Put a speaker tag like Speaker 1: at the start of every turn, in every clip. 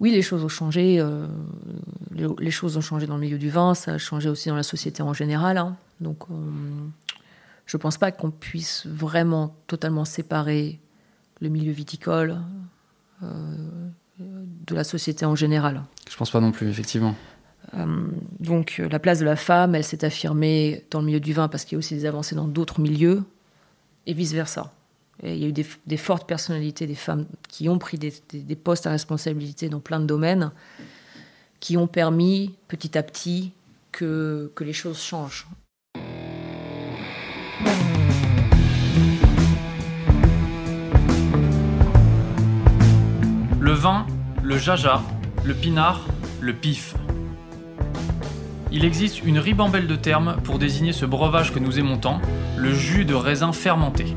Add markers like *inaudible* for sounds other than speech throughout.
Speaker 1: oui, les choses ont changé. les, choses ont changé dans le milieu du vin, ça a changé aussi dans la société en général. Hein. Donc, je ne pense pas qu'on puisse vraiment totalement séparer le milieu viticole de la société en général.
Speaker 2: Je pense pas non plus, effectivement.
Speaker 1: Euh, donc euh, la place de la femme, elle s'est affirmée dans le milieu du vin parce qu'il y a aussi des avancées dans d'autres milieux et il y a eu des, fortes personnalités, des femmes qui ont pris des, postes à responsabilité dans plein de domaines, qui ont permis petit à petit que, que les choses changent.
Speaker 3: Le vin, le jaja, le pinard, le pif. Il existe une ribambelle de termes pour désigner ce breuvage que nous aimons tant, le jus de raisin fermenté.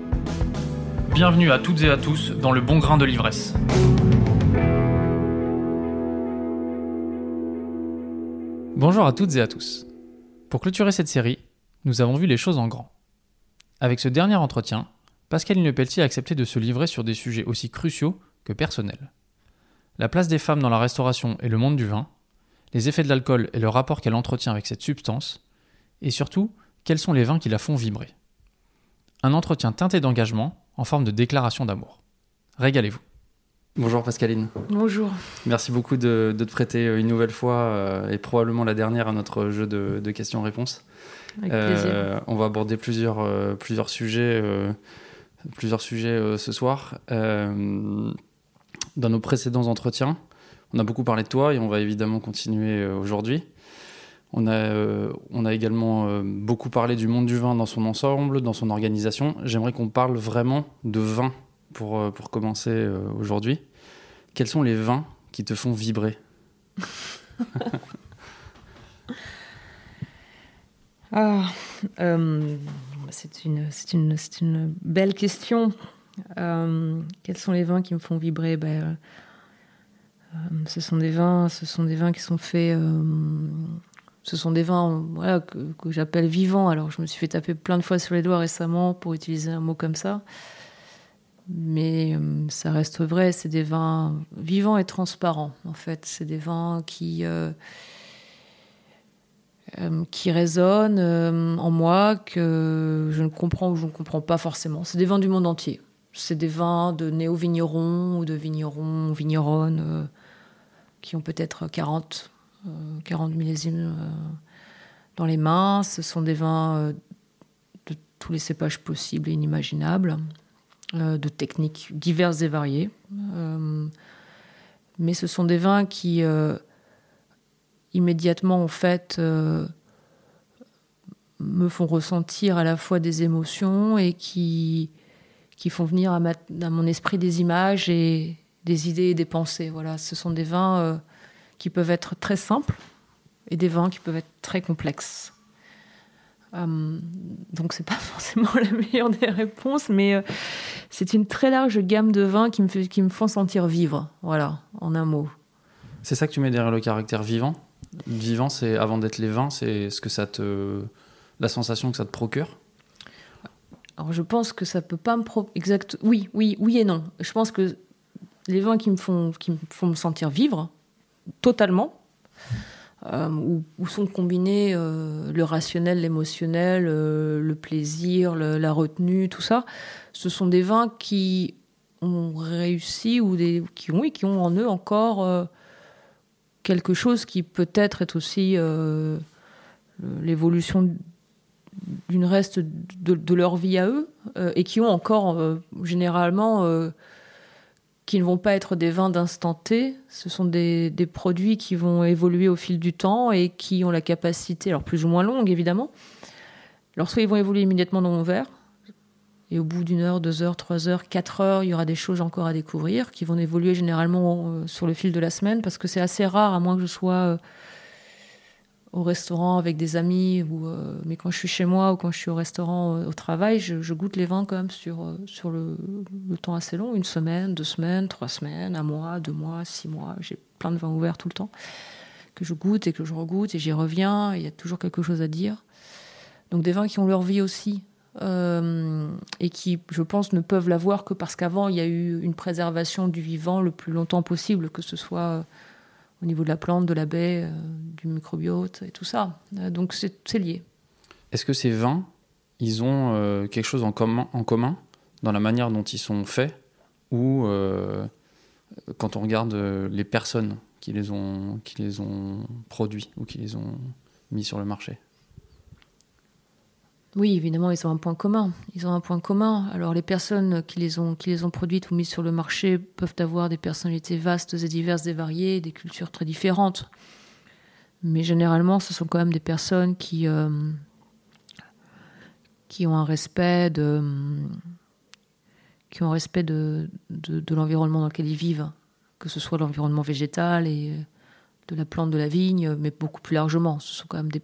Speaker 3: Bienvenue à toutes et à tous dans le bon grain de l'ivresse. Bonjour à toutes et à tous. Pour clôturer cette série, nous avons vu les choses en grand. Avec ce dernier entretien, Pascaline Pelletier a accepté de se livrer sur des sujets aussi cruciaux que personnels. La place des femmes dans la restauration et le monde du vin, les effets de l'alcool et le rapport qu'elle entretient avec cette substance, et surtout, quels sont les vins qui la font vibrer. Un entretien teinté d'engagement en forme de déclaration d'amour. Régalez-vous. Bonjour Pascaline.
Speaker 1: Bonjour.
Speaker 3: Merci beaucoup de, te prêter une nouvelle fois euh, et probablement la dernière à notre jeu de, questions-réponses.
Speaker 1: Avec plaisir. Euh,
Speaker 3: on va aborder plusieurs, euh, plusieurs sujets, plusieurs sujets ce soir. dans nos précédents entretiens, on a beaucoup parlé de toi et on va évidemment continuer euh, aujourd'hui. On a, euh, on a également euh, beaucoup parlé du monde du vin dans son ensemble, dans son organisation. J'aimerais qu'on parle vraiment de vin pour, pour commencer aujourd'hui. Quels sont les vins qui te font vibrer *laughs*
Speaker 1: ah, c'est une, belle question. quels sont les vins qui me font vibrer? Ben, euh, ce sont des vins qui sont faits. Euh, ce sont des vins que, j'appelle vivants. Alors, je me suis fait taper plein de fois sur les doigts récemment pour utiliser un mot comme ça. Mais euh, ça reste vrai, c'est des vins vivants et transparents, en fait. C'est des vins qui, qui résonnent en moi, que je ne comprends ou je ne comprends pas forcément. C'est des vins du monde entier. C'est des vins de néo-vignerons ou de vignerons, vigneronnes qui ont peut-être 40, 40 euh, millésimes euh, dans les mains. Ce sont des vins euh, de tous les cépages possibles et inimaginables, de techniques diverses et variées. mais ce sont des vins qui, immédiatement, en fait, me font ressentir à la fois des émotions et qui, qui font venir à, à mon esprit des images et, des idées et des pensées. Voilà, ce sont des vins qui peuvent être très simples et des vins qui peuvent être très complexes. Euh, donc c'est pas *laughs* forcément la meilleure des réponses, mais euh, c'est une très large gamme de vins qui me, qui me font sentir vivre. Voilà, en un mot.
Speaker 3: C'est ça que tu mets derrière le caractère vivant? Vivant, c'est avant d'être les vins, c'est ce que ça te, la sensation que ça te procure?
Speaker 1: Alors je pense que ça peut pas me pro... exact. Oui, oui, oui et non. Je pense que les vins qui me font, qui me, font me sentir vivre totalement, euh, où, sont combinés euh, le rationnel, l'émotionnel, euh, le plaisir, la retenue, tout ça. Ce sont des vins qui ont réussi ou qui, ont, qui ont en eux encore quelque chose qui peut-être est aussi l'évolution d'une reste de, leur vie à eux et qui ont encore généralement qui ne vont pas être des vins d'instant T. Ce sont des, produits qui vont évoluer au fil du temps et qui ont la capacité, alors plus ou moins longue évidemment, alors soit ils vont évoluer immédiatement dans mon verre, et au bout d'une heure, deux heures, trois heures, quatre heures, il y aura des choses encore à découvrir qui vont évoluer généralement euh, sur le fil de la semaine parce que c'est assez rare, à moins que je sois euh, au restaurant avec des amis, ou, euh, mais quand je suis chez moi ou quand je suis au restaurant euh, au travail, je, goûte les vins quand même sur, euh, sur le, temps assez long, une semaine, deux semaines, trois semaines, un mois, deux mois, six mois. J'ai plein de vins ouverts tout le temps que je goûte et que je regoute et j'y reviens. Il y a toujours quelque chose à dire. Donc des vins qui ont leur vie aussi. et qui, je pense, ne peuvent l'avoir que parce qu'avant, il y a eu une préservation du vivant le plus longtemps possible, que ce soit au niveau de la plante, de la baie, euh, du microbiote et tout ça. Euh, donc c'est lié.
Speaker 3: Est-ce que ces vins, ils ont euh, quelque chose en commun, en commun dans la manière dont ils sont faits ou quand on regarde les personnes qui les, ont, qui les ont produits ou qui les ont mis sur le marché?
Speaker 1: Oui, évidemment, ils ont un point commun. Ils ont un point commun. Alors, les personnes qui les ont, produites ou mises sur le marché peuvent avoir des personnalités vastes et diverses et variées, des cultures très différentes. Mais généralement, ce sont quand même des personnes qui, euh, ont un respect de, qui ont respect de, de, de l'environnement dans lequel ils vivent, que ce soit l'environnement végétal et de la plante de la vigne, mais beaucoup plus largement. Ce sont quand même des,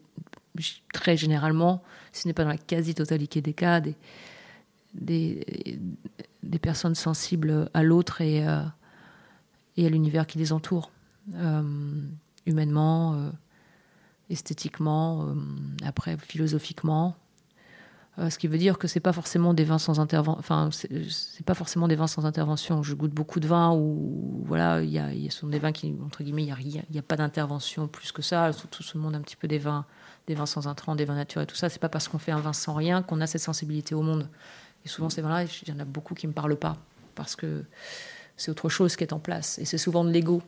Speaker 1: très généralement, ce n'est pas dans la quasi-totalité des cas, des, des, personnes sensibles à l'autre et, euh, et à l'univers qui les entoure, euh, humainement, euh, esthétiquement, après philosophiquement. ce qui veut dire que c'est pas forcément des vins sans. Enfin, c'est pas forcément des vins sans intervention. Je goûte beaucoup de vins où, voilà, il y, a, y sont des vins qui, entre guillemets, il n'y a, a, pas d'intervention plus que ça. Tout ce monde un petit peu des vins des vins sans intrants, des vins naturels et tout ça. C'est pas parce qu'on fait un vin sans rien qu'on a cette sensibilité au monde. Et souvent, ces vins-là, il y en a beaucoup qui me parlent pas parce que c'est autre chose qui est en place. Et c'est souvent de l'ego.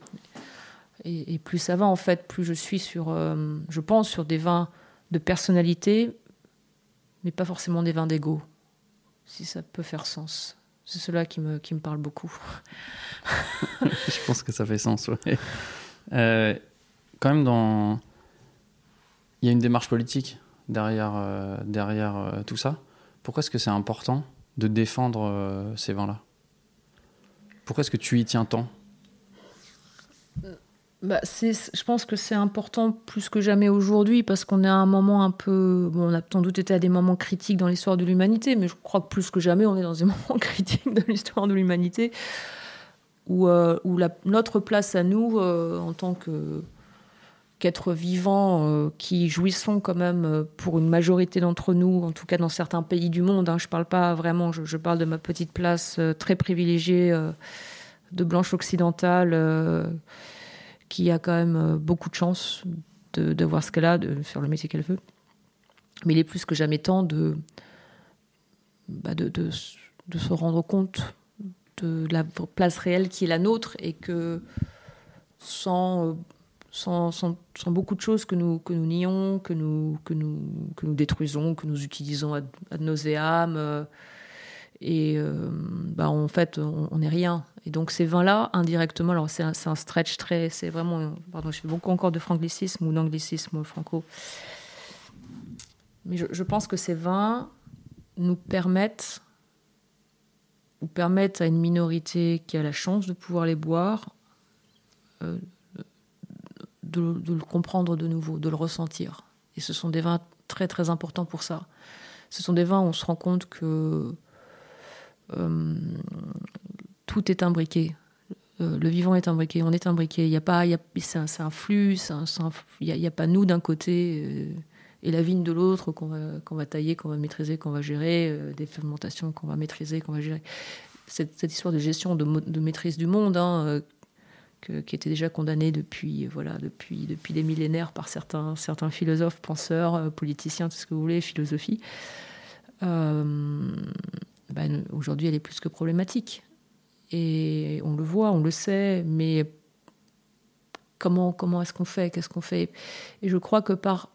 Speaker 1: Et, plus ça va, en fait, plus je suis sur, euh, je pense, sur des vins de personnalité, mais pas forcément des vins d'ego, si ça peut faire sens. C'est cela qui me, qui me parle beaucoup. *laughs*
Speaker 3: je pense que ça fait sens, oui. Euh, quand même, dans, il y a une démarche politique derrière, euh, derrière euh, tout ça. Pourquoi est-ce que c'est important de défendre euh, ces vins-là? Pourquoi est-ce que tu y tiens tant?
Speaker 1: Bah, je pense que c'est important plus que jamais aujourd'hui parce qu'on est à un moment un peu. Bon, on a sans doute été à des moments critiques dans l'histoire de l'humanité, mais je crois que plus que jamais on est dans des *laughs* moments critiques de l'histoire de l'humanité où, où notre place à nous en tant que qu'être vivants euh, qui jouissons quand même euh, pour une majorité d'entre nous, en tout cas dans certains pays du monde. Hein, je parle pas vraiment, je, parle de ma petite place euh, très privilégiée de blanche occidentale qui a quand même beaucoup de chance de, voir ce qu'elle a, de faire le métier qu'elle veut. Mais il est plus que jamais temps de, bah, de, se rendre compte de la place réelle qui est la nôtre et que sans sans, beaucoup de choses que nous, que nous nions, que nous, que, nous, que nous détruisons, que nous utilisons ad, ad nauseam. Euh, et euh, bah, en fait, on n'est rien. Et donc ces vins-là, indirectement, alors c'est un, un, stretch très... C'est vraiment... Pardon, je fais beaucoup encore de franglicisme ou d'anglicisme franco. Mais je, pense que ces vins nous permettent ou permettent à une minorité qui a la chance de pouvoir les boire euh, de, le comprendre de nouveau, de le ressentir. Et ce sont des vins très très importants pour ça. Ce sont des vins où on se rend compte que euh, tout est imbriqué. Euh, le vivant est imbriqué, on est imbriqué. Il y a pas, c'est un, flux, il n'y a, pas nous d'un côté euh, et la vigne de l'autre qu'on va, va tailler, qu'on va maîtriser, qu'on va gérer, des fermentations qu'on va maîtriser, qu'on va gérer. Cette, histoire de gestion, de, maîtrise du monde, hein, qui était déjà condamné depuis, voilà, depuis, depuis des millénaires par certains, certains philosophes, penseurs, euh, politiciens, tout ce que vous voulez, philosophie. Euh, ben, aujourd'hui, elle est plus que problématique. Et on le voit, on le sait, mais comment, comment est-ce qu'on fait? Qu'est-ce qu'on fait? Et je crois que par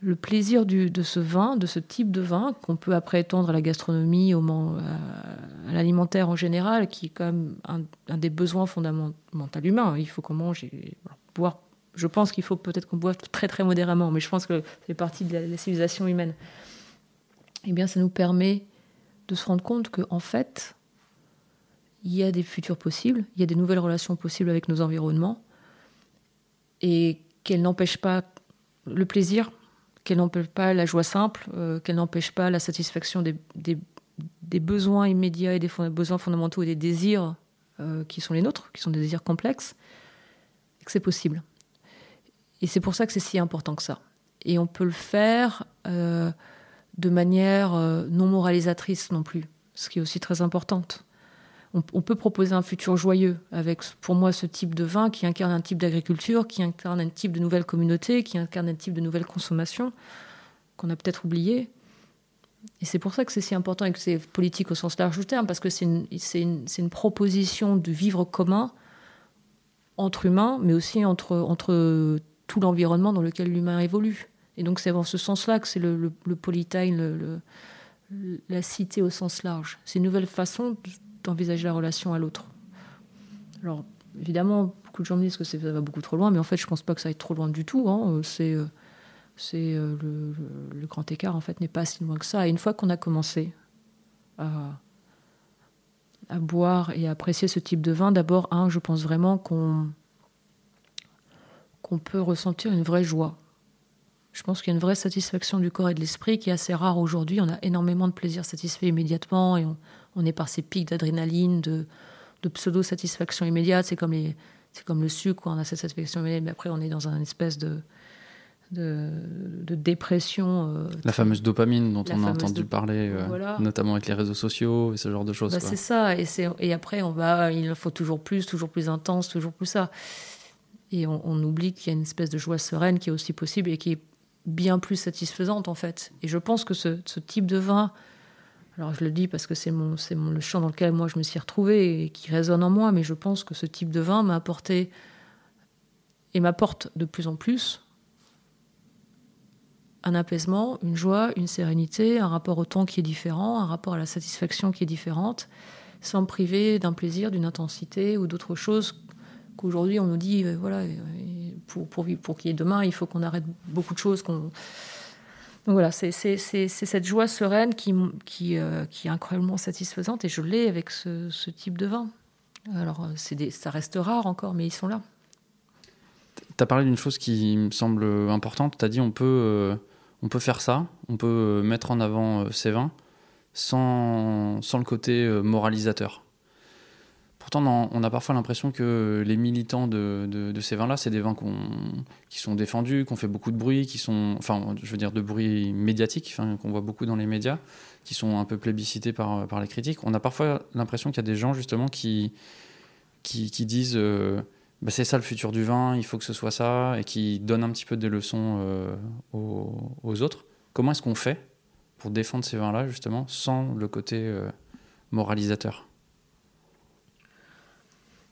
Speaker 1: le plaisir de ce vin, de ce type de vin, qu'on peut après étendre à la gastronomie, au, à, l'alimentaire en général, qui est quand même un, des besoins fondamentaux humains. Il faut qu'on mange et boire. Je pense qu'il faut peut-être qu'on boive très très modérément, mais je pense que c'est partie de la, civilisation humaine. Eh bien, ça nous permet de se rendre compte qu'en en fait, il y a des futurs possibles, il y a des nouvelles relations possibles avec nos environnements, et qu'elles n'empêchent pas le plaisir, qu'elle n'empêche pas la joie simple, euh, qu'elle n'empêche pas la satisfaction des, des, besoins immédiats et des besoins fondamentaux et des désirs euh, qui sont les nôtres, qui sont des désirs complexes, et que c'est possible. Et c'est pour ça que c'est si important que ça. Et on peut le faire euh, de manière non moralisatrice non plus, ce qui est aussi très importante on, peut proposer un futur joyeux avec, pour moi, ce type de vin qui incarne un type d'agriculture, qui incarne un type de nouvelle communauté, qui incarne un type de nouvelle consommation qu'on a peut-être oublié. Et c'est pour ça que c'est si important et que c'est politique au sens large du terme, parce que c'est une, proposition de vivre commun entre humains, mais aussi entre, tout l'environnement dans lequel l'humain évolue. Et donc c'est dans ce sens-là que c'est le, le, le, la cité au sens large. C'est une nouvelle façon d'envisager la relation à l'autre. Alors, évidemment, beaucoup de gens me disent que ça va beaucoup trop loin, mais en fait, je ne pense pas que ça aille trop loin du tout. Hein. Euh, c'est, euh, euh, le, grand écart, en fait, n'est pas si loin que ça. Et une fois qu'on a commencé à, boire et à apprécier ce type de vin, d'abord, je pense vraiment qu'on, peut ressentir une vraie joie. Je pense qu'il y a une vraie satisfaction du corps et de l'esprit qui est assez rare aujourd'hui. On a énormément de plaisir satisfait immédiatement et on est par ces pics d'adrénaline, de, pseudo-satisfaction immédiate. C'est comme, les, c'est comme le sucre, on a cette satisfaction immédiate, mais après on est dans une espèce de, de, dépression.
Speaker 3: Euh, la fameuse dopamine dont on a entendu parler, euh, notamment avec les réseaux sociaux et ce genre de choses.
Speaker 1: Bah, c'est ça, et, et, après on va, il faut toujours plus, toujours plus intense, toujours plus ça. Et on, oublie qu'il y a une espèce de joie sereine qui est aussi possible et qui est bien plus satisfaisante en fait. Et je pense que ce, ce type de vin alors je le dis parce que c'est mon, le champ dans lequel moi je me suis retrouvée et qui résonne en moi, mais je pense que ce type de vin m'a apporté et m'apporte de plus en plus un apaisement, une joie, une sérénité, un rapport au temps qui est différent, un rapport à la satisfaction qui est différente, sans me priver d'un plaisir, d'une intensité ou d'autre chose qu'aujourd'hui on nous dit, euh, voilà, pour, pour, pour qu'il y ait demain, il faut qu'on arrête beaucoup de choses, donc voilà, c'est cette joie sereine euh, qui, est incroyablement satisfaisante et je l'ai avec ce, type de vin. Alors des, ça reste rare encore, mais ils sont là.
Speaker 3: Tu as parlé d'une chose qui me semble importante. Tu as dit on peut, euh, on peut faire ça, on peut mettre en avant euh, ces vins sans le côté moralisateur. Pourtant, on a parfois l'impression que les militants de, ces vins-là, c'est des vins qui sont défendus, qui ont fait beaucoup de bruit, qui sont, enfin, je veux dire, de bruit médiatique, qu'on voit beaucoup dans les médias, qui sont un peu plébiscités par, les critiques. On a parfois l'impression qu'il y a des gens, justement, qui, qui, disent euh, bah, c'est ça le futur du vin, il faut que ce soit ça, et qui donnent un petit peu des leçons euh, aux, autres. Comment est-ce qu'on fait pour défendre ces vins-là, justement, sans le côté euh, moralisateur?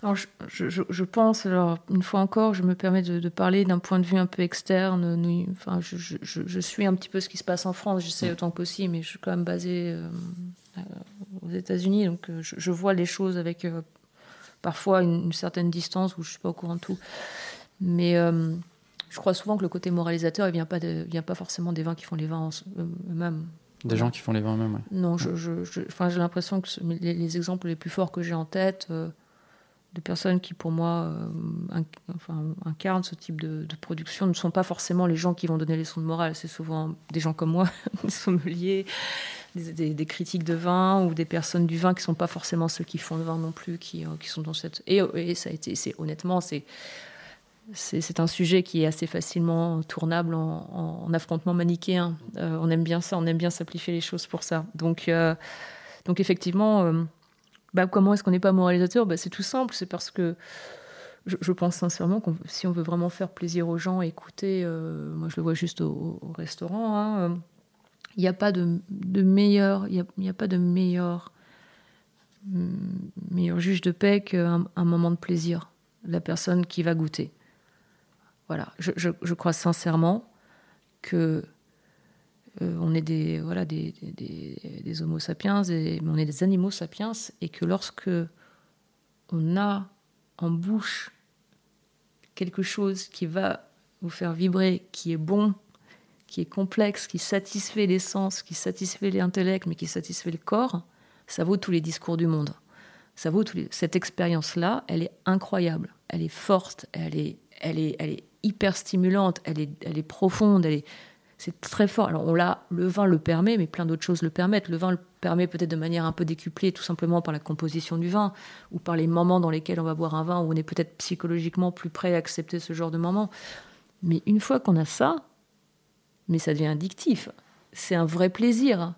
Speaker 1: Alors, je, pense, alors, une fois encore, je me permets de, parler d'un point de vue un peu externe. enfin, je, suis un petit peu ce qui se passe en France, j'essaie autant que possible, mais je suis quand même basée euh, aux États-Unis, donc euh, je, vois les choses avec euh, parfois une, certaine distance où je ne suis pas au courant de tout. Mais je crois souvent que le côté moralisateur, il ne vient, pas vient pas forcément des vins qui font les vins eux-mêmes.
Speaker 3: Des gens qui font les vins eux-mêmes,
Speaker 1: Non, j'ai l'impression que les, les, exemples les plus forts que j'ai en tête de personnes qui, pour moi, euh, incarnent ce type de, production ne sont pas forcément les gens qui vont donner les leçons de morale. C'est souvent des gens comme moi, *laughs* des sommeliers, des, critiques de vin ou des personnes du vin qui ne sont pas forcément ceux qui font le vin non plus, qui, euh, qui sont dans cette. Et, et ça a été, c'est honnêtement, c'est. C'est un sujet qui est assez facilement tournable en, affrontement manichéen. Euh, on aime bien ça, on aime bien simplifier les choses pour ça. Donc, donc effectivement, bah, comment est-ce qu'on n'est pas moralisateur? Bah, C'est tout simple, c'est parce que je, pense sincèrement que si on veut vraiment faire plaisir aux gens, écouter, euh, moi je le vois juste au, restaurant, hein, euh, il n'y a pas de, meilleur, il n'y a, pas de meilleur, meilleur juge de paix qu'un un moment de plaisir, la personne qui va goûter. Voilà, je crois sincèrement que euh, on est des, voilà, des, des, homo sapiens, mais on est des animaux sapiens, et que lorsque on a en bouche quelque chose qui va vous faire vibrer, qui est bon, qui est complexe, qui satisfait les sens, qui satisfait l'intellect, mais qui satisfait le corps, ça vaut tous les discours du monde. Ça vaut Cette expérience-là, elle est incroyable, elle est forte, elle est, elle est, elle est hyper stimulante, elle est, elle est profonde, elle est, c'est très fort. Alors on l'a, le vin le permet, mais plein d'autres choses le permettent. Le vin le permet peut-être de manière un peu décuplée, tout simplement par la composition du vin ou par les moments dans lesquels on va boire un vin où on est peut-être psychologiquement plus prêt à accepter ce genre de moment. Mais une fois qu'on a ça, mais ça devient addictif. C'est un vrai plaisir.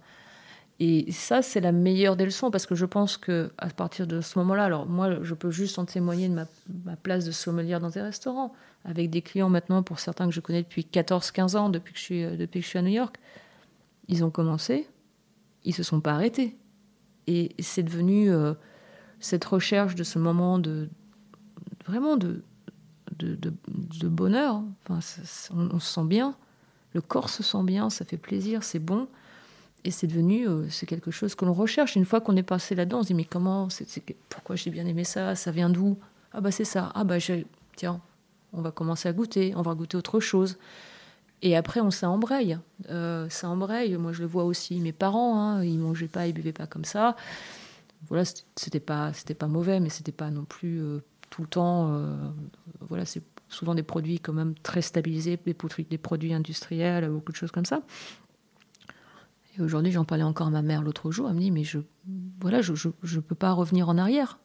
Speaker 1: Et ça, c'est la meilleure des leçons parce que je pense que à partir de ce moment-là, alors moi, je peux juste en témoigner de ma, place de sommelière dans des restaurants avec des clients maintenant, pour certains que je connais depuis 14-15 ans, depuis que, je suis, depuis que je suis à New York. Ils ont commencé, ils se sont pas arrêtés. Et c'est devenu euh, cette recherche de ce moment de vraiment de, de, bonheur. Enfin, on, se sent bien, le corps se sent bien, ça fait plaisir, c'est bon. Et c'est devenu, euh, c'est quelque chose que l'on recherche. Une fois qu'on est passé là-dedans, on se dit mais comment, pourquoi j'ai bien aimé ça Ça vient d'où? Ah bah c'est ça. Ah bah tiens, on va commencer à goûter, on va goûter autre chose. Et après, on s'embraye. Euh, ça embraye. Moi, je le vois aussi. Mes parents, hein, ils mangeaient pas, ils buvaient pas comme ça. Voilà, c'était pas, c'était pas mauvais, mais c'était pas non plus euh, tout le temps. Euh, voilà, c'est souvent des produits quand même très stabilisés, des, des produits industriels, beaucoup de choses comme ça. Aujourd'hui, j'en parlais encore à ma mère l'autre jour. Elle me dit, mais je, voilà, je, je, je peux pas revenir en arrière.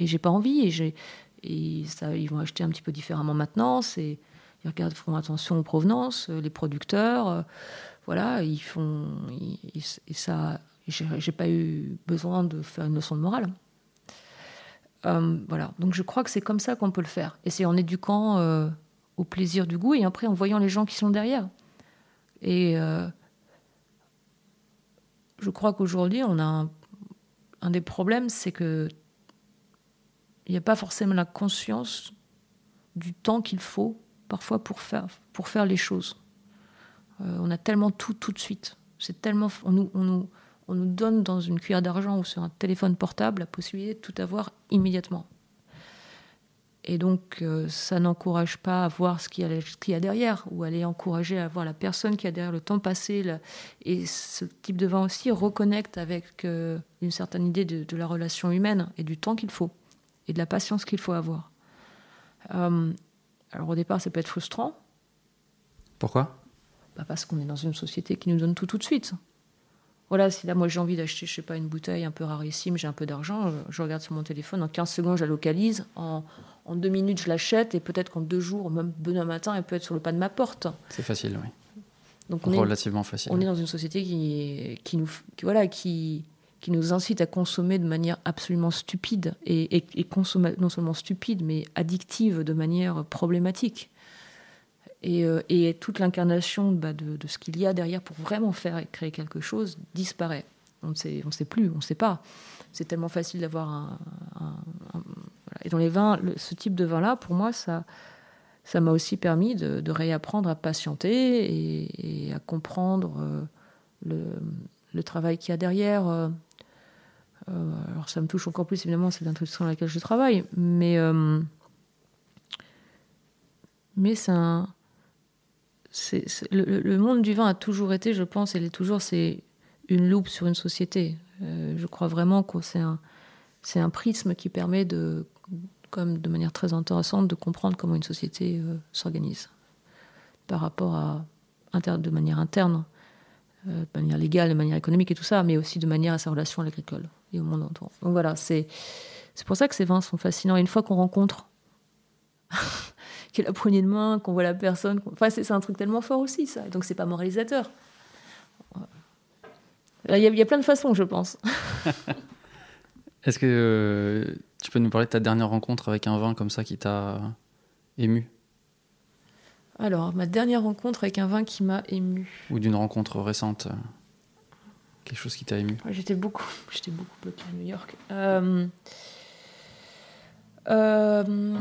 Speaker 1: Et j'ai pas envie. Et et ça, ils vont acheter un petit peu différemment maintenant. C'est, ils regardent, font attention aux provenances, euh, les producteurs. Euh, voilà, ils font. et ça, j'ai pas eu besoin de faire une leçon de morale. Euh, voilà, donc je crois que c'est comme ça qu'on peut le faire. Et c'est en éduquant au plaisir du goût et après en voyant les gens qui sont derrière. Et je crois qu'aujourd'hui, on a un, des problèmes, c'est que il n'y a pas forcément la conscience du temps qu'il faut parfois pour faire, pour faire les choses. Euh, on a tellement tout tout de suite. C'est tellement, on nous, on, nous, on nous donne dans une cuillère d'argent ou sur un téléphone portable la possibilité de tout avoir immédiatement. Et donc, euh, ça n'encourage pas à voir ce qu'il y, y, a derrière, ou aller encourager à voir la personne qui a derrière le temps passé. Et ce type de vin aussi reconnecte avec euh, une certaine idée de, de, la relation humaine et du temps qu'il faut et de la patience qu'il faut avoir. Euh, alors au départ, ça peut être frustrant.
Speaker 3: Pourquoi?
Speaker 1: Bah Parce qu'on est dans une société qui nous donne tout tout de suite. Voilà, si là, moi j'ai envie d'acheter, je sais pas, une bouteille un peu rarissime, j'ai un peu d'argent, je regarde sur mon téléphone, en 15 secondes, je la localise, en, en deux minutes, je l'achète, et peut-être qu'en deux jours, même demain matin, elle peut être sur le pas de ma porte.
Speaker 3: C'est facile, oui.
Speaker 1: Donc
Speaker 3: on Relativement est, facile.
Speaker 1: On est dans une société qui, qui nous, qui, voilà, qui, qui nous incite à consommer de manière absolument stupide et, et, et consommer, non seulement stupide, mais addictive de manière problématique. Et, euh, et toute l'incarnation bah, de, de, ce qu'il y a derrière pour vraiment faire et créer quelque chose disparaît. On ne sait, on sait plus, on ne sait pas. C'est tellement facile d'avoir un, un, un voilà. Et dans les vins, ce type de vin-là, pour moi, ça, ça m'a aussi permis de, réapprendre à patienter et, à comprendre euh, le, travail qu'il y a derrière. Euh, euh, alors ça me touche encore plus, évidemment, c'est l'industrie dans laquelle je travaille, mais, mais c'est un. c'est le, monde du vin a toujours été, je pense, et est toujours, c'est une loupe sur une société. Je crois vraiment que c'est un, c'est un prisme qui permet de, comme de manière très intéressante, de comprendre comment une société euh, s'organise par rapport à de manière interne, euh, de manière légale, de manière économique et tout ça, mais aussi de manière à sa relation à l'agricole et au monde entourant. Donc voilà, c'est c'est pour ça que ces vins sont fascinants. Et une fois qu'on rencontre, *laughs* qu'il a la poignée de main, qu'on voit la personne, enfin c'est un truc tellement fort aussi ça. Donc c'est pas moralisateur. Il y, a, il y, a plein de façons, je pense. *laughs*
Speaker 3: Est-ce que euh, tu peux nous parler de ta dernière rencontre avec un vin comme ça qui t'a ému?
Speaker 1: Alors, ma dernière rencontre avec un vin qui m'a ému.
Speaker 3: Ou d'une rencontre récente euh, quelque chose qui t'a ému?
Speaker 1: J'étais beaucoup, *laughs* j'étais beaucoup bloquée à New York. Euh, euh,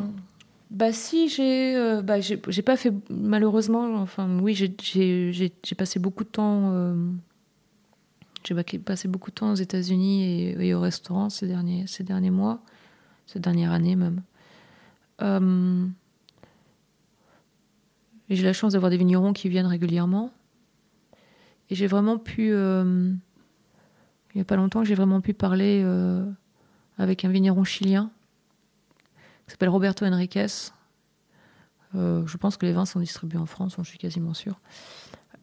Speaker 1: bah si, j'ai, bah j'ai, pas fait malheureusement. Enfin oui, j'ai, passé beaucoup de temps. Euh, j'ai passé beaucoup de temps aux États-Unis et, et, au restaurant ces derniers, ces derniers mois, cette dernière année même. Euh, j'ai la chance d'avoir des vignerons qui viennent régulièrement. Et j'ai vraiment pu il n'y a pas longtemps, j'ai vraiment pu parler euh, avec un vigneron chilien qui s'appelle Roberto Enriquez, je pense que les vins sont distribués en France, j'en suis quasiment sûr.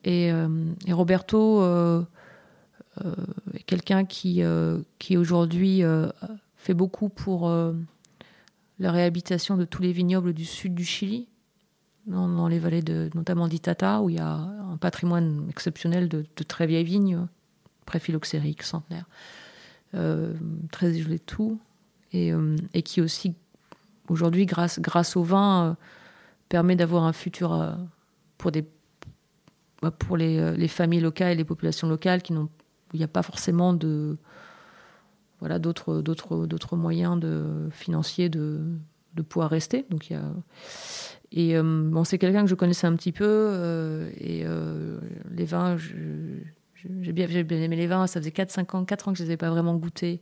Speaker 1: Et, et Roberto est quelqu'un qui, qui aujourd'hui fait beaucoup pour la réhabilitation de tous les vignobles du sud du Chili, dans, les vallées de, notamment d'Itata, où il y a un patrimoine exceptionnel de, très vieilles vignes, pré-phylloxériques, centenaires, euh, très isolées de tout, et, euh, et qui aussi, aujourd'hui, grâce, au vin, euh, permet d'avoir un futur pour, des, bah, pour les, les, familles locales et les populations locales qui n'ont, il n'y a pas forcément de voilà d'autres d'autres d'autres moyens de financiers de, de pouvoir rester donc il y a et euh, bon, c'est quelqu'un que je connaissais un petit peu. Euh, et euh, les vins, j'ai bien, bien, aimé les vins. Ça faisait 4-5 ans, 4 ans que je ne les avais pas vraiment goûtés.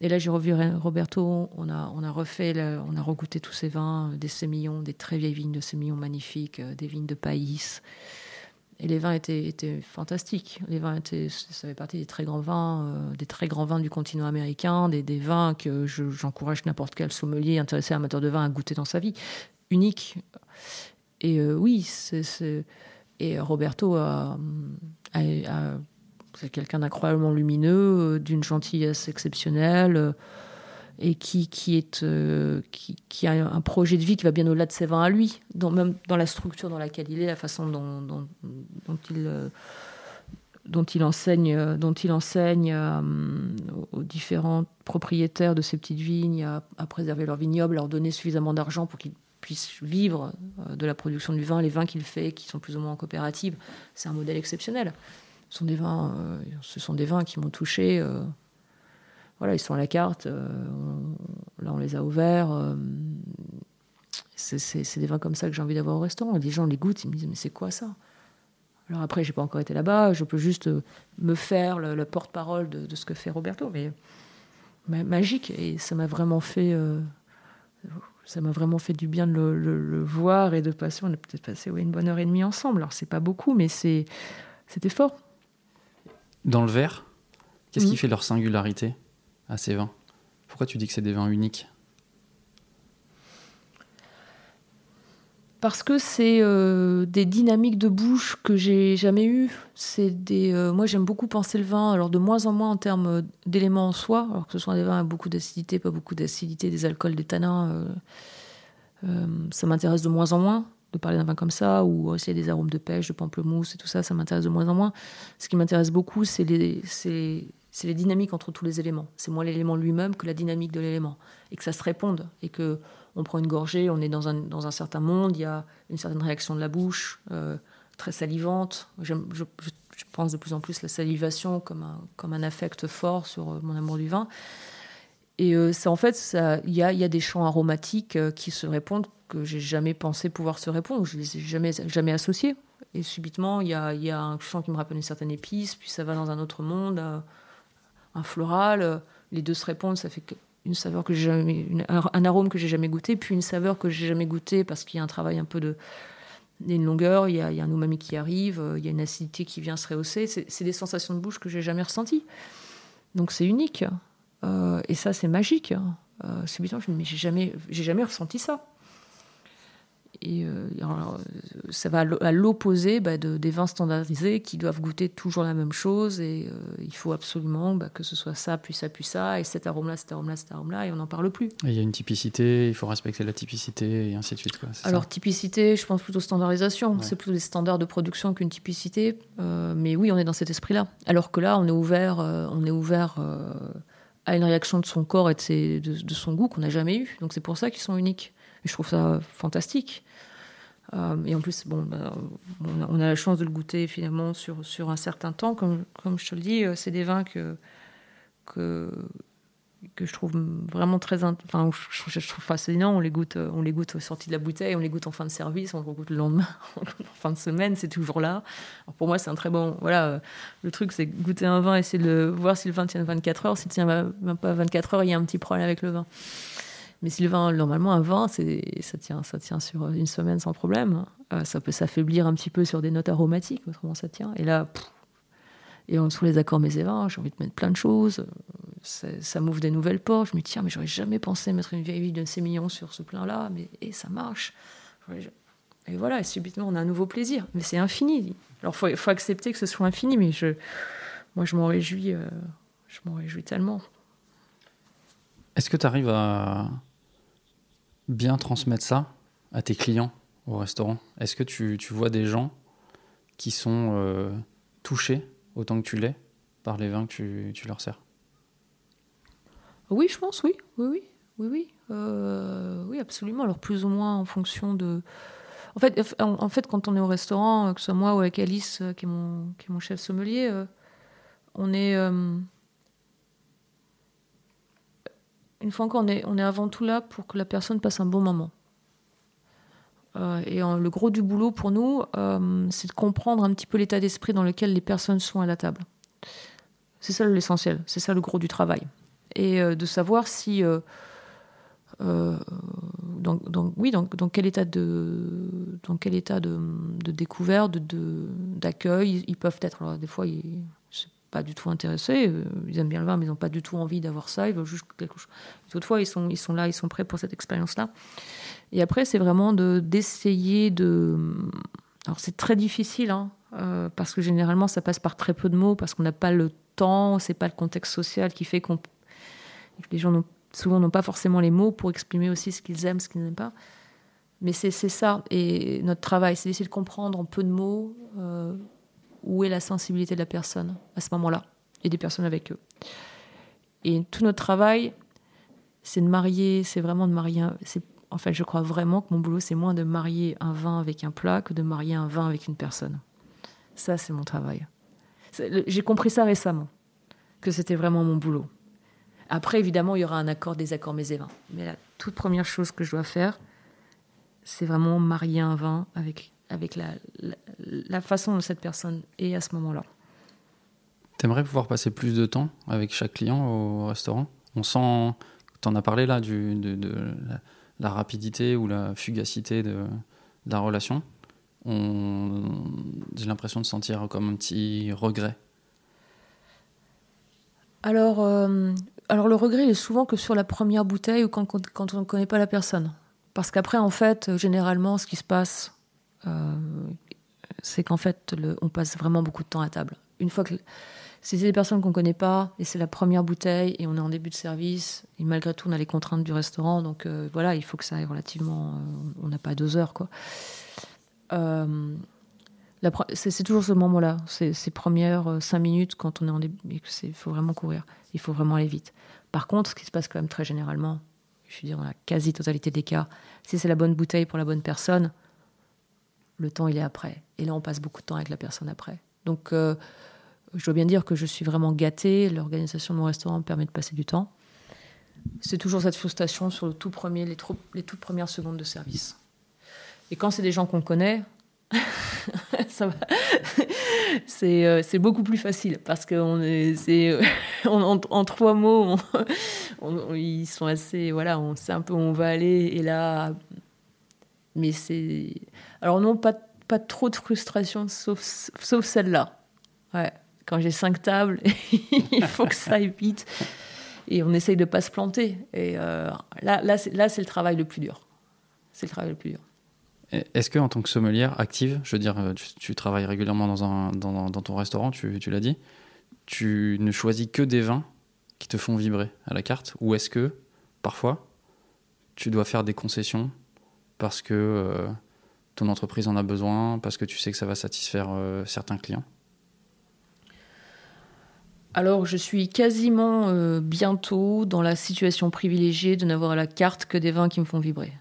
Speaker 1: Et là, j'ai revu Roberto. On a, on a refait, on a regoûté tous ces vins, des sémillons, des très vieilles vignes de sémillons magnifiques, des vignes de Païs. Et les vins étaient, fantastiques. Les vins étaient, ça fait partie des très grands vins, des très grands vins du continent américain, des, des vins que j'encourage n'importe quel sommelier intéressé amateur de vin à goûter dans sa vie unique. Et euh, oui, c'est, et Roberto a, c'est quelqu'un d'incroyablement lumineux, euh, d'une gentillesse exceptionnelle, euh, et qui, qui, qui, a un projet de vie qui va bien au-delà de ses vins à lui, même dans la structure dans laquelle il est, la façon dont, il enseigne, dont il enseigne aux différents propriétaires de ces petites vignes à, à préserver leurs vignobles, leur donner suffisamment d'argent pour qu'ils puisse vivre euh, de la production du vin, les vins qu'il fait, qui sont plus ou moins en coopérative, c'est un modèle exceptionnel. Ce sont des vins, euh, qui m'ont touché. Euh, voilà, ils sont à la carte. là, on les a ouverts. c'est des vins comme ça que j'ai envie d'avoir au restaurant. Les gens les goûtent, ils me disent mais c'est quoi ça? Alors après, j'ai pas encore été là-bas. Je peux juste me faire le, porte-parole de, de, ce que fait Roberto, mais, magique. Et ça m'a vraiment fait ça m'a vraiment fait du bien de le, voir et de passer. On a peut-être passé une bonne heure et demie ensemble. Alors, c'est pas beaucoup, mais c'est, c'était fort.
Speaker 3: Dans le verre, qu'est-ce qui mhm. fait leur singularité? À ces vins Pourquoi tu dis que c'est des vins uniques?
Speaker 1: Parce que c'est euh, des dynamiques de bouche que j'ai jamais eues. C'est des, euh, moi, j'aime beaucoup penser le vin, alors de moins en moins en termes d'éléments en soi, alors que ce soit des vins avec beaucoup d'acidité, pas beaucoup d'acidité, des alcools, des tanins. Euh, ça m'intéresse de moins en moins de parler d'un vin comme ça, ou aussi des arômes de pêche, de pamplemousse et tout ça, ça m'intéresse de moins en moins. Ce qui m'intéresse beaucoup, c'est les, les dynamiques entre tous les éléments. C'est moins l'élément lui-même que la dynamique de l'élément. Et que ça se réponde. Et que on prend une gorgée, on est dans un, dans un certain monde, il y a une certaine réaction de la bouche, euh, très salivante. Je, pense de plus en plus la salivation comme un, comme un affect fort sur euh, mon amour du vin. Et euh, en fait, il y a, y a, des champs aromatiques qui se répondent que j'ai jamais pensé pouvoir se répondre, je les ai jamais, jamais associés. Et subitement, il y a, y a, un champ qui me rappelle une certaine épice, puis ça va dans un autre monde, un floral. Les deux se répondent, ça fait une saveur que j'ai jamais, un arôme que j'ai jamais goûté, puis une saveur que j'ai jamais goûté parce qu'il y a un travail un peu de, il y a une longueur, il y a, il y a un umami qui arrive, euh, il y a une acidité qui vient se rehausser. C'est des sensations de bouche que j'ai jamais ressenties. Donc c'est unique. Euh, et ça, c'est magique. Euh, subitement, je me dis, mais j'ai jamais, j'ai jamais ressenti ça. Et euh, ça va à l'opposé bah, de, des vins standardisés qui doivent goûter toujours la même chose. Et euh, il faut absolument bah, que ce soit ça, puis ça, puis ça, et cet arôme-là, cet arôme-là, cet arôme-là, et on n'en parle plus.
Speaker 3: Il y a une typicité, il faut respecter la typicité, et ainsi de suite. Quoi,
Speaker 1: Alors, typicité, je pense plutôt standardisation. C'est plutôt des standards de production qu'une typicité. Euh, mais oui, on est dans cet esprit-là. Alors que là, on est ouvert, on est ouvert à une réaction de son corps et de, de son goût qu'on n'a jamais eu. Donc c'est pour ça qu'ils sont uniques. Je trouve ça fantastique. Euh, et en plus, bon, bah, on, a, la chance de le goûter finalement sur, sur un certain temps. Comme, comme je te le dis, euh, c'est des vins que, que, que je trouve vraiment très. Enfin, je, trouve fascinant. On les goûte, on les goûte sortie de la bouteille, on les goûte en fin de service, on les goûte le lendemain, *laughs* en fin de semaine, c'est toujours là. Alors pour moi, c'est un très bon. Voilà, euh, le truc, c'est goûter un vin, essayer de voir si le vin tient 24 heures. S'il tient même pas 24 heures, il y a un petit problème avec le vin. Mais vin, normalement, un vin, ça tient, ça tient sur une semaine sans problème. Euh, ça peut s'affaiblir un petit peu sur des notes aromatiques, autrement ça tient. Et là, et en dessous les accords mes vins, j'ai envie de mettre plein de choses. Ça, m'ouvre des nouvelles portes. Je me dis, tiens, mais j'aurais jamais pensé mettre une vieille vie de sémillon sur ce plein-là. Mais et ça marche. Et voilà, et subitement, on a un nouveau plaisir. Mais c'est infini. Alors, il faut, faut, accepter que ce soit infini, mais je, moi, je m'en réjouis, euh, je m'en réjouis tellement.
Speaker 3: Est-ce que tu arrives à bien transmettre ça à tes clients au restaurant? Est-ce que tu, vois des gens qui sont euh, touchés autant que tu l'es par les vins que tu, leur sers?
Speaker 1: Oui, je pense, oui. Oui, oui. Oui, oui. Euh, oui, absolument. Alors, plus ou moins en fonction de. En fait, quand on est au restaurant, que ce soit moi ou avec Alice, qui est mon, chef sommelier, euh, on est. Euh, une fois encore, on est, on est avant tout là pour que la personne passe un bon moment. Euh, et le gros du boulot pour nous, euh, c'est de comprendre un petit peu l'état d'esprit dans lequel les personnes sont à la table. C'est ça l'essentiel, c'est ça le gros du travail. Et de savoir si. donc, oui, dans, dans, quel état de, dans quel état de, découverte, d'accueil, ils peuvent être. Alors, des fois, ils, pas du tout intéressés. Euh, ils aiment bien le vin, mais ils n'ont pas du tout envie d'avoir ça. Ils veulent juste quelque chose. Toutefois, ils sont, ils sont là, ils sont prêts pour cette expérience-là. Et après, c'est vraiment de, d'essayer de. Alors, c'est très difficile, hein, euh, parce que généralement, ça passe par très peu de mots, parce qu'on n'a pas le temps, c'est pas le contexte social qui fait qu'on. Les gens souvent n'ont pas forcément les mots pour exprimer aussi ce qu'ils aiment, ce qu'ils n'aiment pas. Mais c'est, c'est ça. Et notre travail, c'est d'essayer de comprendre en peu de mots. Euh, où est la sensibilité de la personne à ce moment-là et des personnes avec eux. Et tout notre travail, c'est de marier, c'est vraiment de marier. En fait, je crois vraiment que mon boulot, c'est moins de marier un vin avec un plat que de marier un vin avec une personne. Ça, c'est mon travail. j'ai compris ça récemment, que c'était vraiment mon boulot. Après, évidemment, il y aura un accord, des accords, mes et vins. Mais la toute première chose que je dois faire, c'est vraiment marier un vin avec avec la, la, façon dont cette personne est à ce moment-là.
Speaker 3: T'aimerais pouvoir passer plus de temps avec chaque client au restaurant? On sent, tu en as parlé là, du, de, la, rapidité ou la fugacité de, la relation. J'ai l'impression de sentir comme un petit regret.
Speaker 1: Alors, euh, alors le regret il est souvent que sur la première bouteille ou quand, quand on ne connaît pas la personne. Parce qu'après, en fait, généralement, ce qui se passe, c'est qu'en fait, on passe vraiment beaucoup de temps à table. Une fois que c'est des personnes qu'on connaît pas et c'est la première bouteille et on est en début de service et malgré tout on a les contraintes du restaurant donc euh, voilà il faut que ça aille relativement euh, on n'a pas deux heures quoi. C'est toujours ce moment là ces, ces premières cinq minutes quand on est en début il faut vraiment courir. Il faut vraiment aller vite. Par contre ce qui se passe quand même très généralement je veux dire dans la quasi totalité des cas si c'est la bonne bouteille pour la bonne personne le temps, il est après. Et là, on passe beaucoup de temps avec la personne après. Donc, euh, je dois bien dire que je suis vraiment gâtée. L'organisation de mon restaurant me permet de passer du temps. C'est toujours cette frustration sur le tout premier, les, toutes premières secondes de service. Et quand c'est des gens qu'on connaît, *laughs* ça va. c'est, euh, c'est beaucoup plus facile parce qu'on est, c'est, euh, *laughs* en, en, trois mots, *laughs* ils sont assez, voilà, on sait un peu où on va aller. Et là, mais c'est. Alors, non, pas, trop de frustration, sauf, celle-là. Ouais. Quand j'ai cinq tables, *laughs* il faut que ça aille vite. Et on essaye de ne pas se planter. Et euh, là, c'est, le travail le plus dur. C'est le travail le plus dur.
Speaker 3: Est-ce que en tant que sommelière active, je veux dire, tu, tu travailles régulièrement dans, ton restaurant, tu, tu, l'as dit, tu ne choisis que des vins qui te font vibrer à la carte? Ou est-ce que, parfois, tu dois faire des concessions parce que euh, ton entreprise en a besoin, parce que tu sais que ça va satisfaire euh, certains clients?
Speaker 1: Alors, je suis quasiment euh, bientôt dans la situation privilégiée de n'avoir à la carte que des vins qui me font vibrer.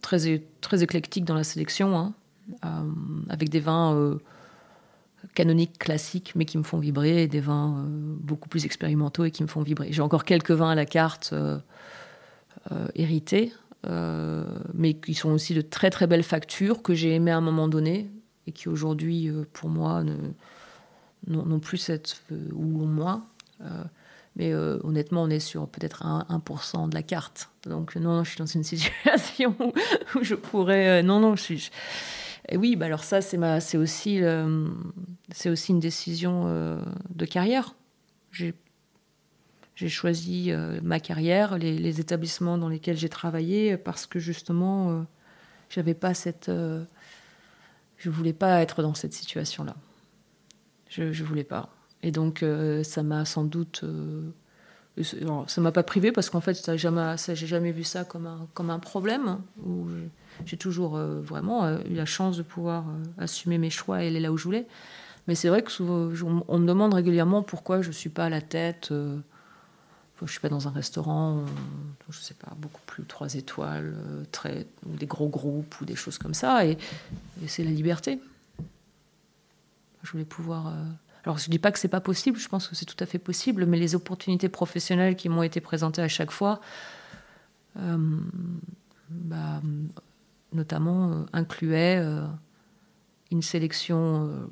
Speaker 1: très, très éclectique dans la sélection, hein. avec des vins canoniques, classiques, mais qui me font vibrer, et des vins beaucoup plus expérimentaux et qui me font vibrer. J'ai encore quelques vins à la carte hérités, euh, mais qui sont aussi de très très belles factures que j'ai aimées à un moment donné et qui aujourd'hui, euh, pour moi, n'ont plus cette euh, ou moins. mais honnêtement, on est sur peut-être 1%, de la carte. Donc non, je suis dans une *laughs* situation où, je pourrais... non, non, je suis... Oui, bah alors ça, c'est aussi, c'est aussi une décision de carrière. J'ai j'ai choisi euh, ma carrière, les, établissements dans lesquels j'ai travaillé, parce que justement, euh, j'avais pas cette. Euh, je voulais pas être dans cette situation-là. Je, je voulais pas. Et donc, euh, ça m'a sans doute. Euh, ça m'a pas privé parce qu'en fait, ça, jamais, jamais vu ça comme un, problème. Où j'ai toujours vraiment eu la chance de pouvoir assumer mes choix et aller là où je voulais. Mais c'est vrai que on me demande régulièrement pourquoi je suis pas à la tête je suis pas dans un restaurant, je sais pas, beaucoup plus trois étoiles, euh, très, des gros groupes ou des choses comme ça. Et, c'est la liberté. Je voulais pouvoir. Euh, alors, je dis pas que c'est pas possible. Je pense que c'est tout à fait possible. Mais les opportunités professionnelles qui m'ont été présentées à chaque fois, euh, bah, notamment, incluaient une sélection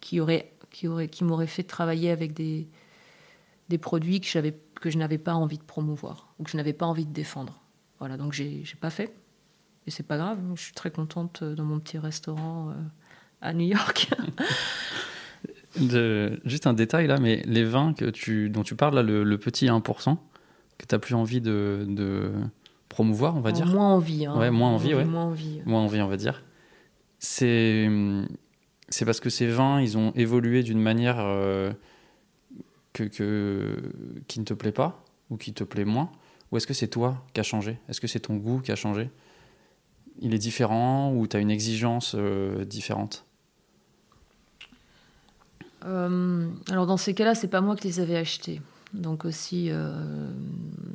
Speaker 1: qui aurait, qui aurait, qui m'aurait fait travailler avec des des produits que j'avais que je n'avais pas envie de promouvoir ou que je n'avais pas envie de défendre. Voilà, donc j'ai pas fait. Et c'est pas grave, je suis très contente euh, dans mon petit restaurant euh, à New York. *laughs*
Speaker 3: de, juste un détail là, mais les vins que tu, dont tu parles, là, le, petit 1%, que tu n'as plus envie de, de, promouvoir, on va dire.
Speaker 1: Moins envie. Hein.
Speaker 3: Ouais, moins envie, ouais.
Speaker 1: Moins envie.
Speaker 3: Moins envie, on va dire. C'est c'est parce que ces vins, ils ont évolué d'une manière euh, qui ne te plaît pas ou qui te plaît moins Ou est-ce que c'est toi qui a changé? Est-ce que c'est ton goût qui a changé? Il est différent ou tu as une exigence euh, différente?
Speaker 1: Euh, Alors dans ces cas-là, c'est pas moi qui les avais achetés. Donc aussi, euh,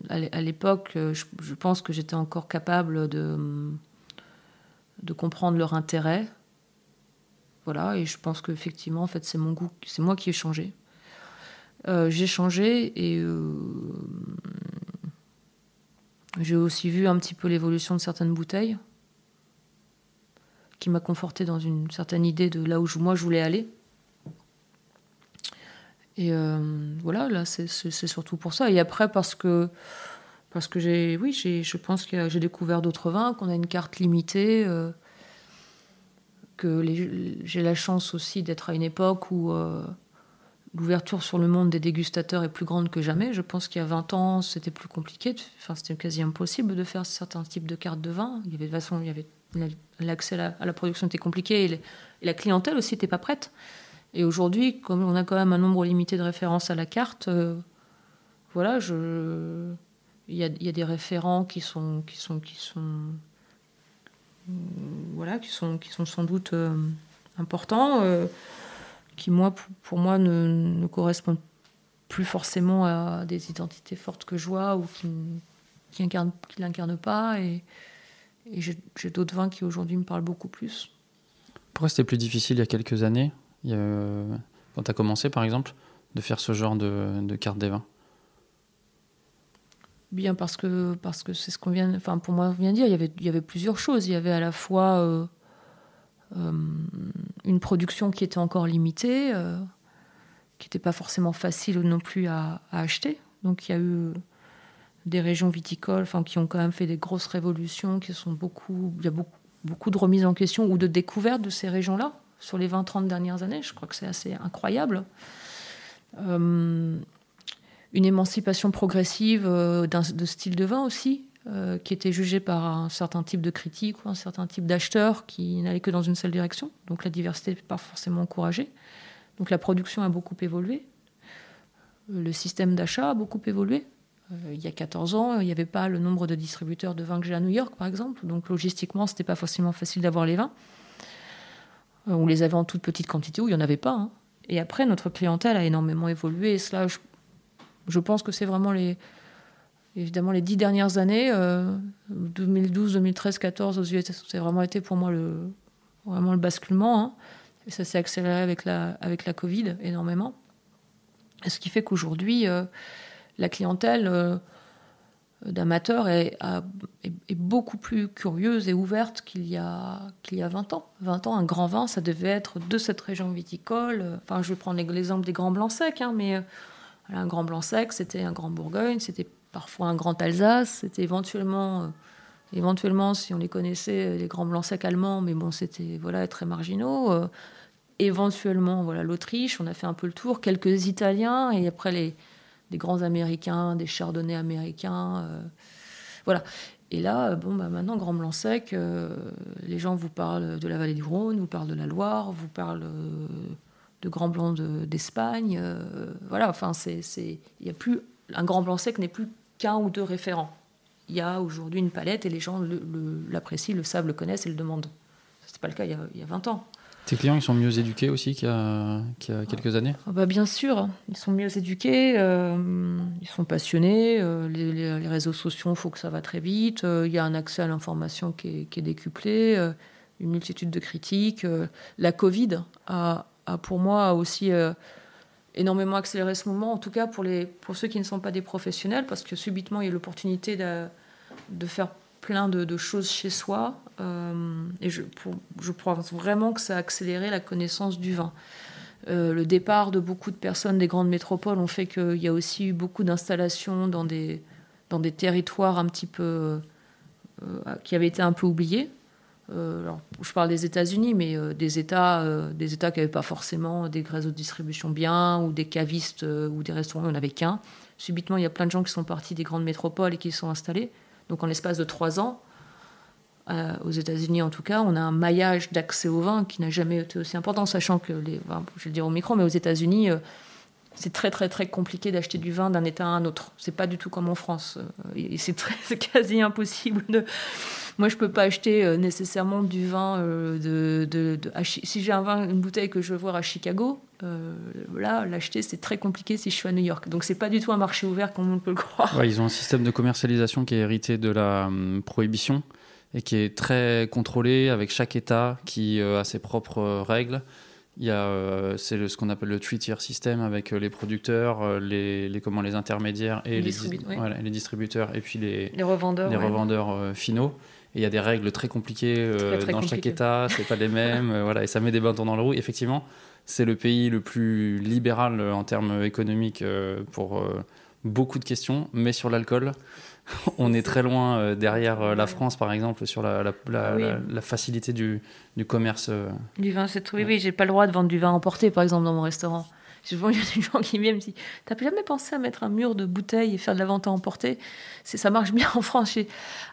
Speaker 1: à l'époque, je, pense que j'étais encore capable de, de comprendre leur intérêt. Voilà, et je pense qu'effectivement, en fait, c'est mon goût, c'est moi qui ai changé. Euh, j'ai changé et euh, j'ai aussi vu un petit peu l'évolution de certaines bouteilles qui m'a conforté dans une certaine idée de là où moi je voulais aller. Et euh, voilà, là, c'est surtout pour ça. Et après, parce que, parce que j'ai, oui, je pense que j'ai découvert d'autres vins, qu'on a une carte limitée, que j'ai la chance aussi d'être à une époque où l'ouverture sur le monde des dégustateurs est plus grande que jamais. Je pense qu'il y a 20 ans, c'était plus compliqué. Enfin, c'était quasi impossible de faire certains types de cartes de vin. Il y avait de façon, il y avait l'accès à, la production était compliqué et, la clientèle aussi n'était pas prête. Et aujourd'hui, comme on a quand même un nombre limité de références à la carte, euh, voilà, je, il y, a, il y, a, des référents qui sont, qui sont, qui sont, voilà, qui sont, qui sont sans doute euh, importants. Euh, qui, moi, pour, moi, ne, ne, correspondent plus forcément à des identités fortes que je vois ou qui qui ne l'incarnent pas. Et, et j'ai d'autres vins qui aujourd'hui me parlent beaucoup plus.
Speaker 3: Pourquoi c'était plus difficile il y a quelques années, quand tu as commencé par exemple, de faire ce genre de, de carte des vins?
Speaker 1: Bien parce que parce que c'est ce qu'on vient, enfin pour moi on vient de dire, il y avait il y avait plusieurs choses. Il y avait à la fois euh, une production qui était encore limitée, euh, qui n'était pas forcément facile non plus à, acheter. Donc il y a eu des régions viticoles qui ont quand même fait des grosses révolutions, qui sont beaucoup, il y a beaucoup, beaucoup de remises en question ou de découvertes de ces régions-là sur les 20-30 dernières années. Je crois que c'est assez incroyable. Euh, une émancipation progressive de style de vin aussi, euh, qui était jugé par un certain type de critique ou un certain type d'acheteurs qui n'allaient que dans une seule direction. Donc la diversité n'est pas forcément encouragée. Donc la production a beaucoup évolué. Euh, le système d'achat a beaucoup évolué. Euh, il y a 14 ans, il n'y avait pas le nombre de distributeurs de vins que j'ai à New York, par exemple. Donc logistiquement, ce n'était pas forcément facile d'avoir les vins. on les avait en toute petite quantité ou il n'y en avait pas. Hein. Et après, notre clientèle a énormément évolué. Et cela, je pense que c'est vraiment les, évidemment, les dix dernières années, 2012, 2013, 2014 aux c'est vraiment été pour moi le, vraiment le basculement. Hein. Ça s'est accéléré avec la, avec la Covid énormément. ce qui fait qu'aujourd'hui, euh, la clientèle euh, d'amateurs est, beaucoup plus curieuse et ouverte qu'il y, a, y a 20 ans. 20 ans, un grand vin, ça devait être de cette région viticole. Enfin, je vais prendre l'exemple des grands blancs secs, hein, mais euh, un grand blanc sec, c'était un grand Bourgogne, c'était parfois un grand Alsace. C'était éventuellement, euh, éventuellement, si on les connaissait, euh, les grands blancs secs allemands, mais bon, c'était voilà très marginaux. Euh, éventuellement, voilà l'Autriche. On a fait un peu le tour. Quelques Italiens et après les des grands Américains, des Chardonnays américains. voilà. Et là, bon, bah, maintenant, Grand Blanc Sec, les gens vous parlent de la vallée du Rhône, vous parlent de la Loire, vous parlent de Grand Blanc d'Espagne. voilà, enfin, c'est, il y a plus un Grand Blanc Sec n'est plus qu'un ou deux référents. Il y a aujourd'hui une palette et les gens l'apprécient, le, savent, le connaissent et le demandent. Ce n'était pas le cas il y, a, il y, a, 20 ans.
Speaker 3: Tes clients, ils sont mieux éduqués aussi qu'il y a, quelques années?
Speaker 1: Ah bah Bien sûr, ils sont mieux éduqués, euh, ils sont passionnés, euh, les, réseaux sociaux, il faut que ça va très vite, euh, il y a un accès à l'information qui, est, décuplé, une multitude de critiques. la Covid a, a, pour moi aussi énormément accéléré ce moment, en tout cas pour, les, pour ceux qui ne sont pas des professionnels, parce que subitement, il y a l'opportunité de, de faire plein de, choses chez soi. Euh, et je, je pense vraiment que ça a accéléré la connaissance du vin. Euh, le départ de beaucoup de personnes des grandes métropoles ont fait qu'il y a aussi eu beaucoup d'installations dans des, dans des territoires un petit peu euh, qui avaient été un peu oubliés. Alors, je parle des États-Unis, mais des États, des États qui n'avaient pas forcément des réseaux de distribution bien ou des cavistes ou des restaurants, il n'y en avait qu'un. Subitement, il y a plein de gens qui sont partis des grandes métropoles et qui sont installés. Donc en l'espace de trois ans, euh, aux États-Unis en tout cas, on a un maillage d'accès au vin qui n'a jamais été aussi important, sachant que, les, je vais le dire au micro, mais aux États-Unis, euh, c'est très très très compliqué d'acheter du vin d'un État à un autre. C'est pas du tout comme en France. Euh, *laughs* c'est quasi impossible. Moi, je peux pas acheter nécessairement du vin de. de, si j'ai un vin, une bouteille que je veux voir à Chicago, là, l'acheter c'est très compliqué si je suis à New York. Donc c'est pas du tout un marché ouvert comme on peut le croire.
Speaker 3: ils ont un système de commercialisation qui est hérité de la prohibition et qui est très contrôlé avec chaque État qui euh, a ses propres euh, règles. Il y a, euh, c'est ce qu'on appelle le three-tier system avec les producteurs, les, les, comment, les intermédiaires et les, les, distributeurs et puis les,
Speaker 1: les revendeurs,
Speaker 3: les revendeurs finaux. Et il y a des règles très compliquées dans chaque État, c'est pas les mêmes, voilà, et ça met des bâtons dans le roue. Effectivement, c'est le pays le plus libéral en termes économiques pour beaucoup de questions, mais sur l'alcool, *laughs* on est très loin euh, derrière euh, la France, par exemple, sur la, la, facilité du, du commerce. Euh.
Speaker 1: Du vin, c'est Oui, oui, j'ai pas le droit de vendre du vin emporté, par exemple, dans mon restaurant. Souvent, il y a des gens qui viennent me disent T'as jamais pensé à mettre un mur de bouteilles et faire de la vente à emporter? Ça marche bien en France.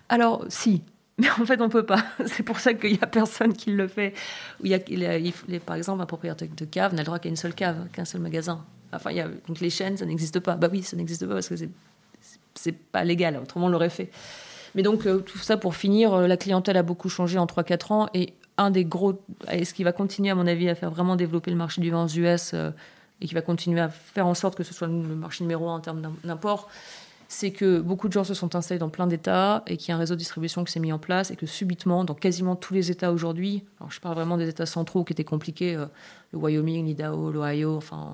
Speaker 1: Alors, si. Mais en fait, on peut pas. *laughs* C'est pour ça qu'il y a personne qui le fait. il y a, il par exemple, un propriétaire de cave n'a le droit qu'à une seule cave, qu'un seul magasin. Enfin, il y a, donc les chaînes, ça n'existe pas. Bah oui, ça n'existe pas parce que c'est c'est pas légal, autrement on l'aurait fait. Mais donc, euh, tout ça pour finir, euh, la clientèle a beaucoup changé en 3-4 ans et un des gros, et ce qui va continuer, à mon avis, à faire vraiment développer le marché du vin aux US euh, et qui va continuer à faire en sorte que ce soit le marché numéro un en termes d'import, c'est que beaucoup de gens se sont installés dans plein d'États et qu'il y a un réseau de distribution qui s'est mis en place et que subitement, dans quasiment tous les États aujourd'hui, alors je parle vraiment des États centraux qui étaient compliqués, le Wyoming, l'Idaho, l'Ohio, enfin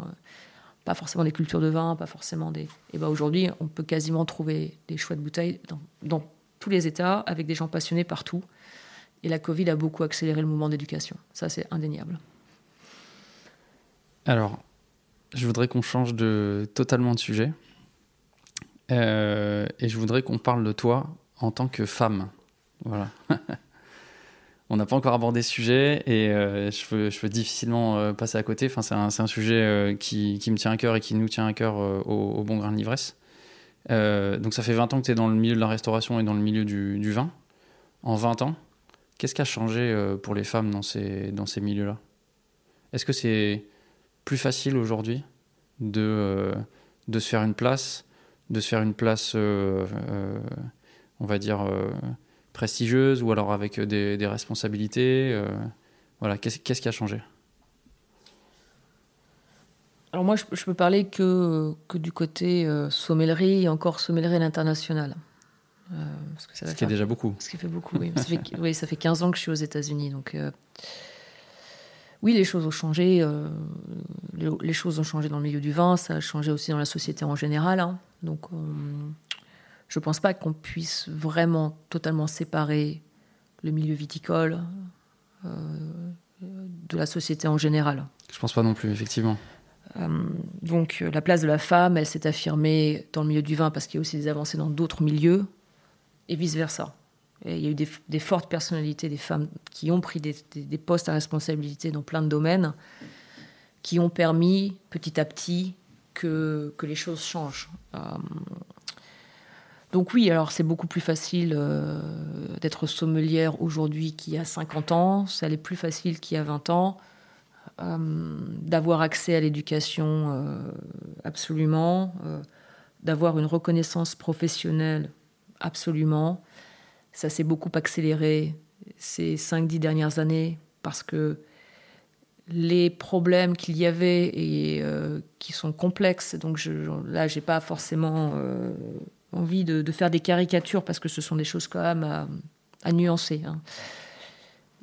Speaker 1: pas forcément des cultures de vin, pas forcément des. Et ben aujourd'hui, on peut quasiment trouver des chouettes bouteilles dans, tous les États, avec des gens passionnés partout. Et la Covid a beaucoup accéléré le mouvement d'éducation. Ça, c'est indéniable.
Speaker 3: Alors, je voudrais qu'on change de totalement de sujet. Euh, et je voudrais qu'on parle de toi en tant que femme. Voilà. *laughs* on n'a pas encore abordé ce sujet et euh, je, peux, difficilement euh, passer à côté. Enfin, c'est un, sujet euh, qui, me tient à cœur et qui nous tient à cœur au, bon grain de l'ivresse. donc ça fait 20 ans que tu es dans le milieu de la restauration et dans le milieu du, vin. En 20 ans, qu'est-ce qui a changé pour les femmes dans ces, milieux-là? Est-ce que c'est plus facile aujourd'hui de se faire une place, de se faire une place, on va dire prestigieuse ou alors avec des, des responsabilités euh, Voilà, qu'est-ce, qui a changé?
Speaker 1: Alors moi, je, je, peux parler que, que du côté euh, sommellerie et encore sommellerie à l'international.
Speaker 3: Euh, ce qui est déjà beaucoup.
Speaker 1: Ce qui fait beaucoup, oui. ça, fait, oui ça fait 15 ans que je suis aux États-Unis. Donc, euh, oui, les choses ont changé. Les, les, choses ont changé dans le milieu du vin. Ça a changé aussi dans la société en général. Hein. Donc, je ne pense pas qu'on puisse vraiment totalement séparer le milieu viticole euh, de la société en général.
Speaker 3: Je ne pense pas non plus, effectivement.
Speaker 1: Euh, donc la place de la femme, elle s'est affirmée dans le milieu du vin parce qu'il y a aussi des avancées dans d'autres milieux et vice-versa. il y a eu des, fortes personnalités, des femmes qui ont pris des, postes à responsabilité dans plein de domaines, qui ont permis petit à petit que, que les choses changent. Euh, Donc oui, alors c'est beaucoup plus facile euh, d'être sommelière aujourd'hui qu'il y a 50 ans, ça l'est plus facile qu'il y a 20 ans, euh, d'avoir accès à l'éducation euh, absolument, d'avoir une reconnaissance professionnelle absolument. Ça s'est beaucoup accéléré ces 5-10 dernières années parce que les problèmes qu'il y avait et qui sont complexes, donc je, là, j'ai pas forcément envie de, faire des caricatures parce que ce sont des choses quand même à, nuancer. Hein.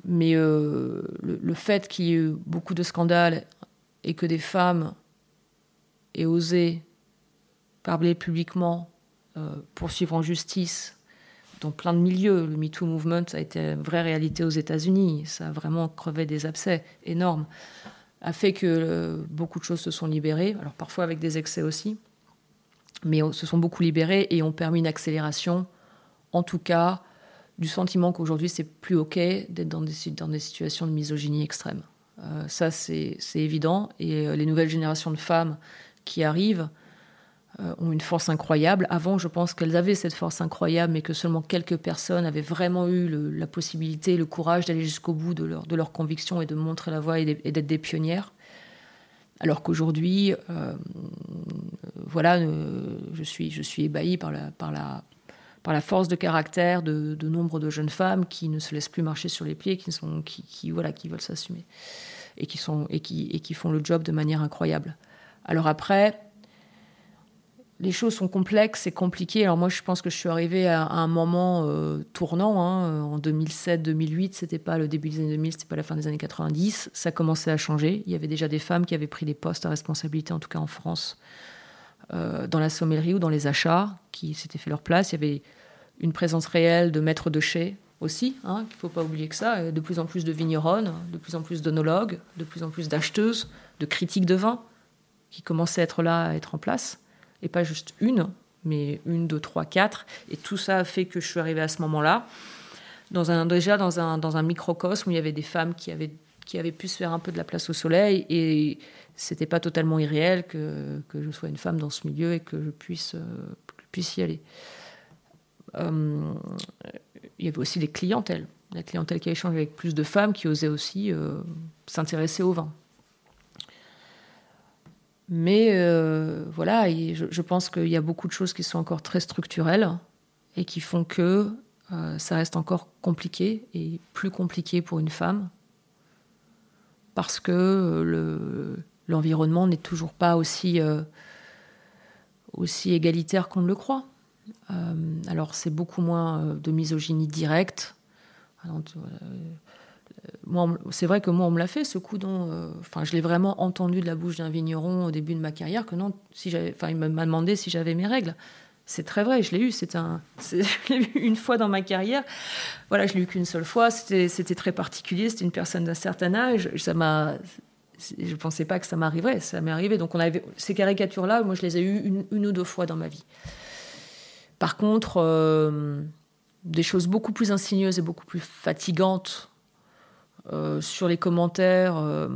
Speaker 1: Mais euh, le, fait qu'il y ait eu beaucoup de scandales et que des femmes aient osé parler publiquement, euh, poursuivre en justice dans plein de milieux, le MeToo Movement a été une vraie réalité aux États-Unis, ça a vraiment crevé des abcès énormes, a fait que euh, beaucoup de choses se sont libérées, alors parfois avec des excès aussi mais se sont beaucoup libérés et ont permis une accélération, en tout cas, du sentiment qu'aujourd'hui c'est plus ok d'être dans des, dans des situations de misogynie extrême. Euh, ça c'est évident et euh, les nouvelles générations de femmes qui arrivent euh, ont une force incroyable. Avant, je pense qu'elles avaient cette force incroyable, mais que seulement quelques personnes avaient vraiment eu la possibilité, le courage d'aller jusqu'au bout de leur, de leur conviction et de montrer la voie et d'être des pionnières. Alors qu'aujourd'hui, euh, voilà, euh, je suis, ébahie par la, force de caractère de, nombre de jeunes femmes qui ne se laissent plus marcher sur les pieds, qui, voilà, qui veulent s'assumer et, qui, et qui font le job de manière incroyable. Alors après, les choses sont complexes et compliquées. Alors moi, je pense que je suis arrivée à, un moment euh, tournant. Hein. En 2007-2008, c'était pas le début des années 2000, c'était pas la fin des années 90. Ça commençait à changer. Il y avait déjà des femmes qui avaient pris des postes à responsabilité, en tout cas en France, euh, dans la sommellerie ou dans les achats, qui s'étaient fait leur place. Il y avait une présence réelle de maîtres de chez aussi. Hein, Il ne faut pas oublier que ça. De plus en plus de vigneronnes, de plus en plus d'onologues, de plus en plus d'acheteuses, de critiques de vin qui commençaient à être là, à être en place et pas juste une, mais une, deux, trois, quatre. Et tout ça a fait que je suis arrivée à ce moment-là, dans un, déjà dans un, microcosme où il y avait des femmes qui avaient, pu se faire un peu de la place au soleil. Et c'était pas totalement irréel que, je sois une femme dans ce milieu et que je puisse, puisse y aller. Euh, il y avait aussi des clientèles. La clientèle qui a échangé avec plus de femmes qui osaient aussi euh, s'intéresser au vin. Mais euh, voilà, je, pense qu'il y a beaucoup de choses qui sont encore très structurelles et qui font que euh, ça reste encore compliqué et plus compliqué pour une femme parce que euh, l'environnement n'est toujours pas aussi, aussi égalitaire qu'on le croit. alors c'est beaucoup moins de misogynie directe c'est vrai que moi, on me l'a fait, ce coup dont, euh, je l'ai vraiment entendu de la bouche d'un vigneron au début de ma carrière que non, si j'avais, enfin, il m'a demandé si j'avais mes règles. C'est très vrai, je l'ai eu. C'est un, *laughs* je l'ai eu une fois dans ma carrière. Voilà, je l'ai eu qu'une seule fois. C'était, très particulier. C'était une personne d'un certain âge. Ça m'a, je pensais pas que ça m'arriverait. Ça m'est arrivé. Donc on avait ces caricatures-là. Moi, je les ai eues une, ou deux fois dans ma vie. Par contre, euh, des choses beaucoup plus insidieuses et beaucoup plus fatigantes euh, sur les commentaires, euh,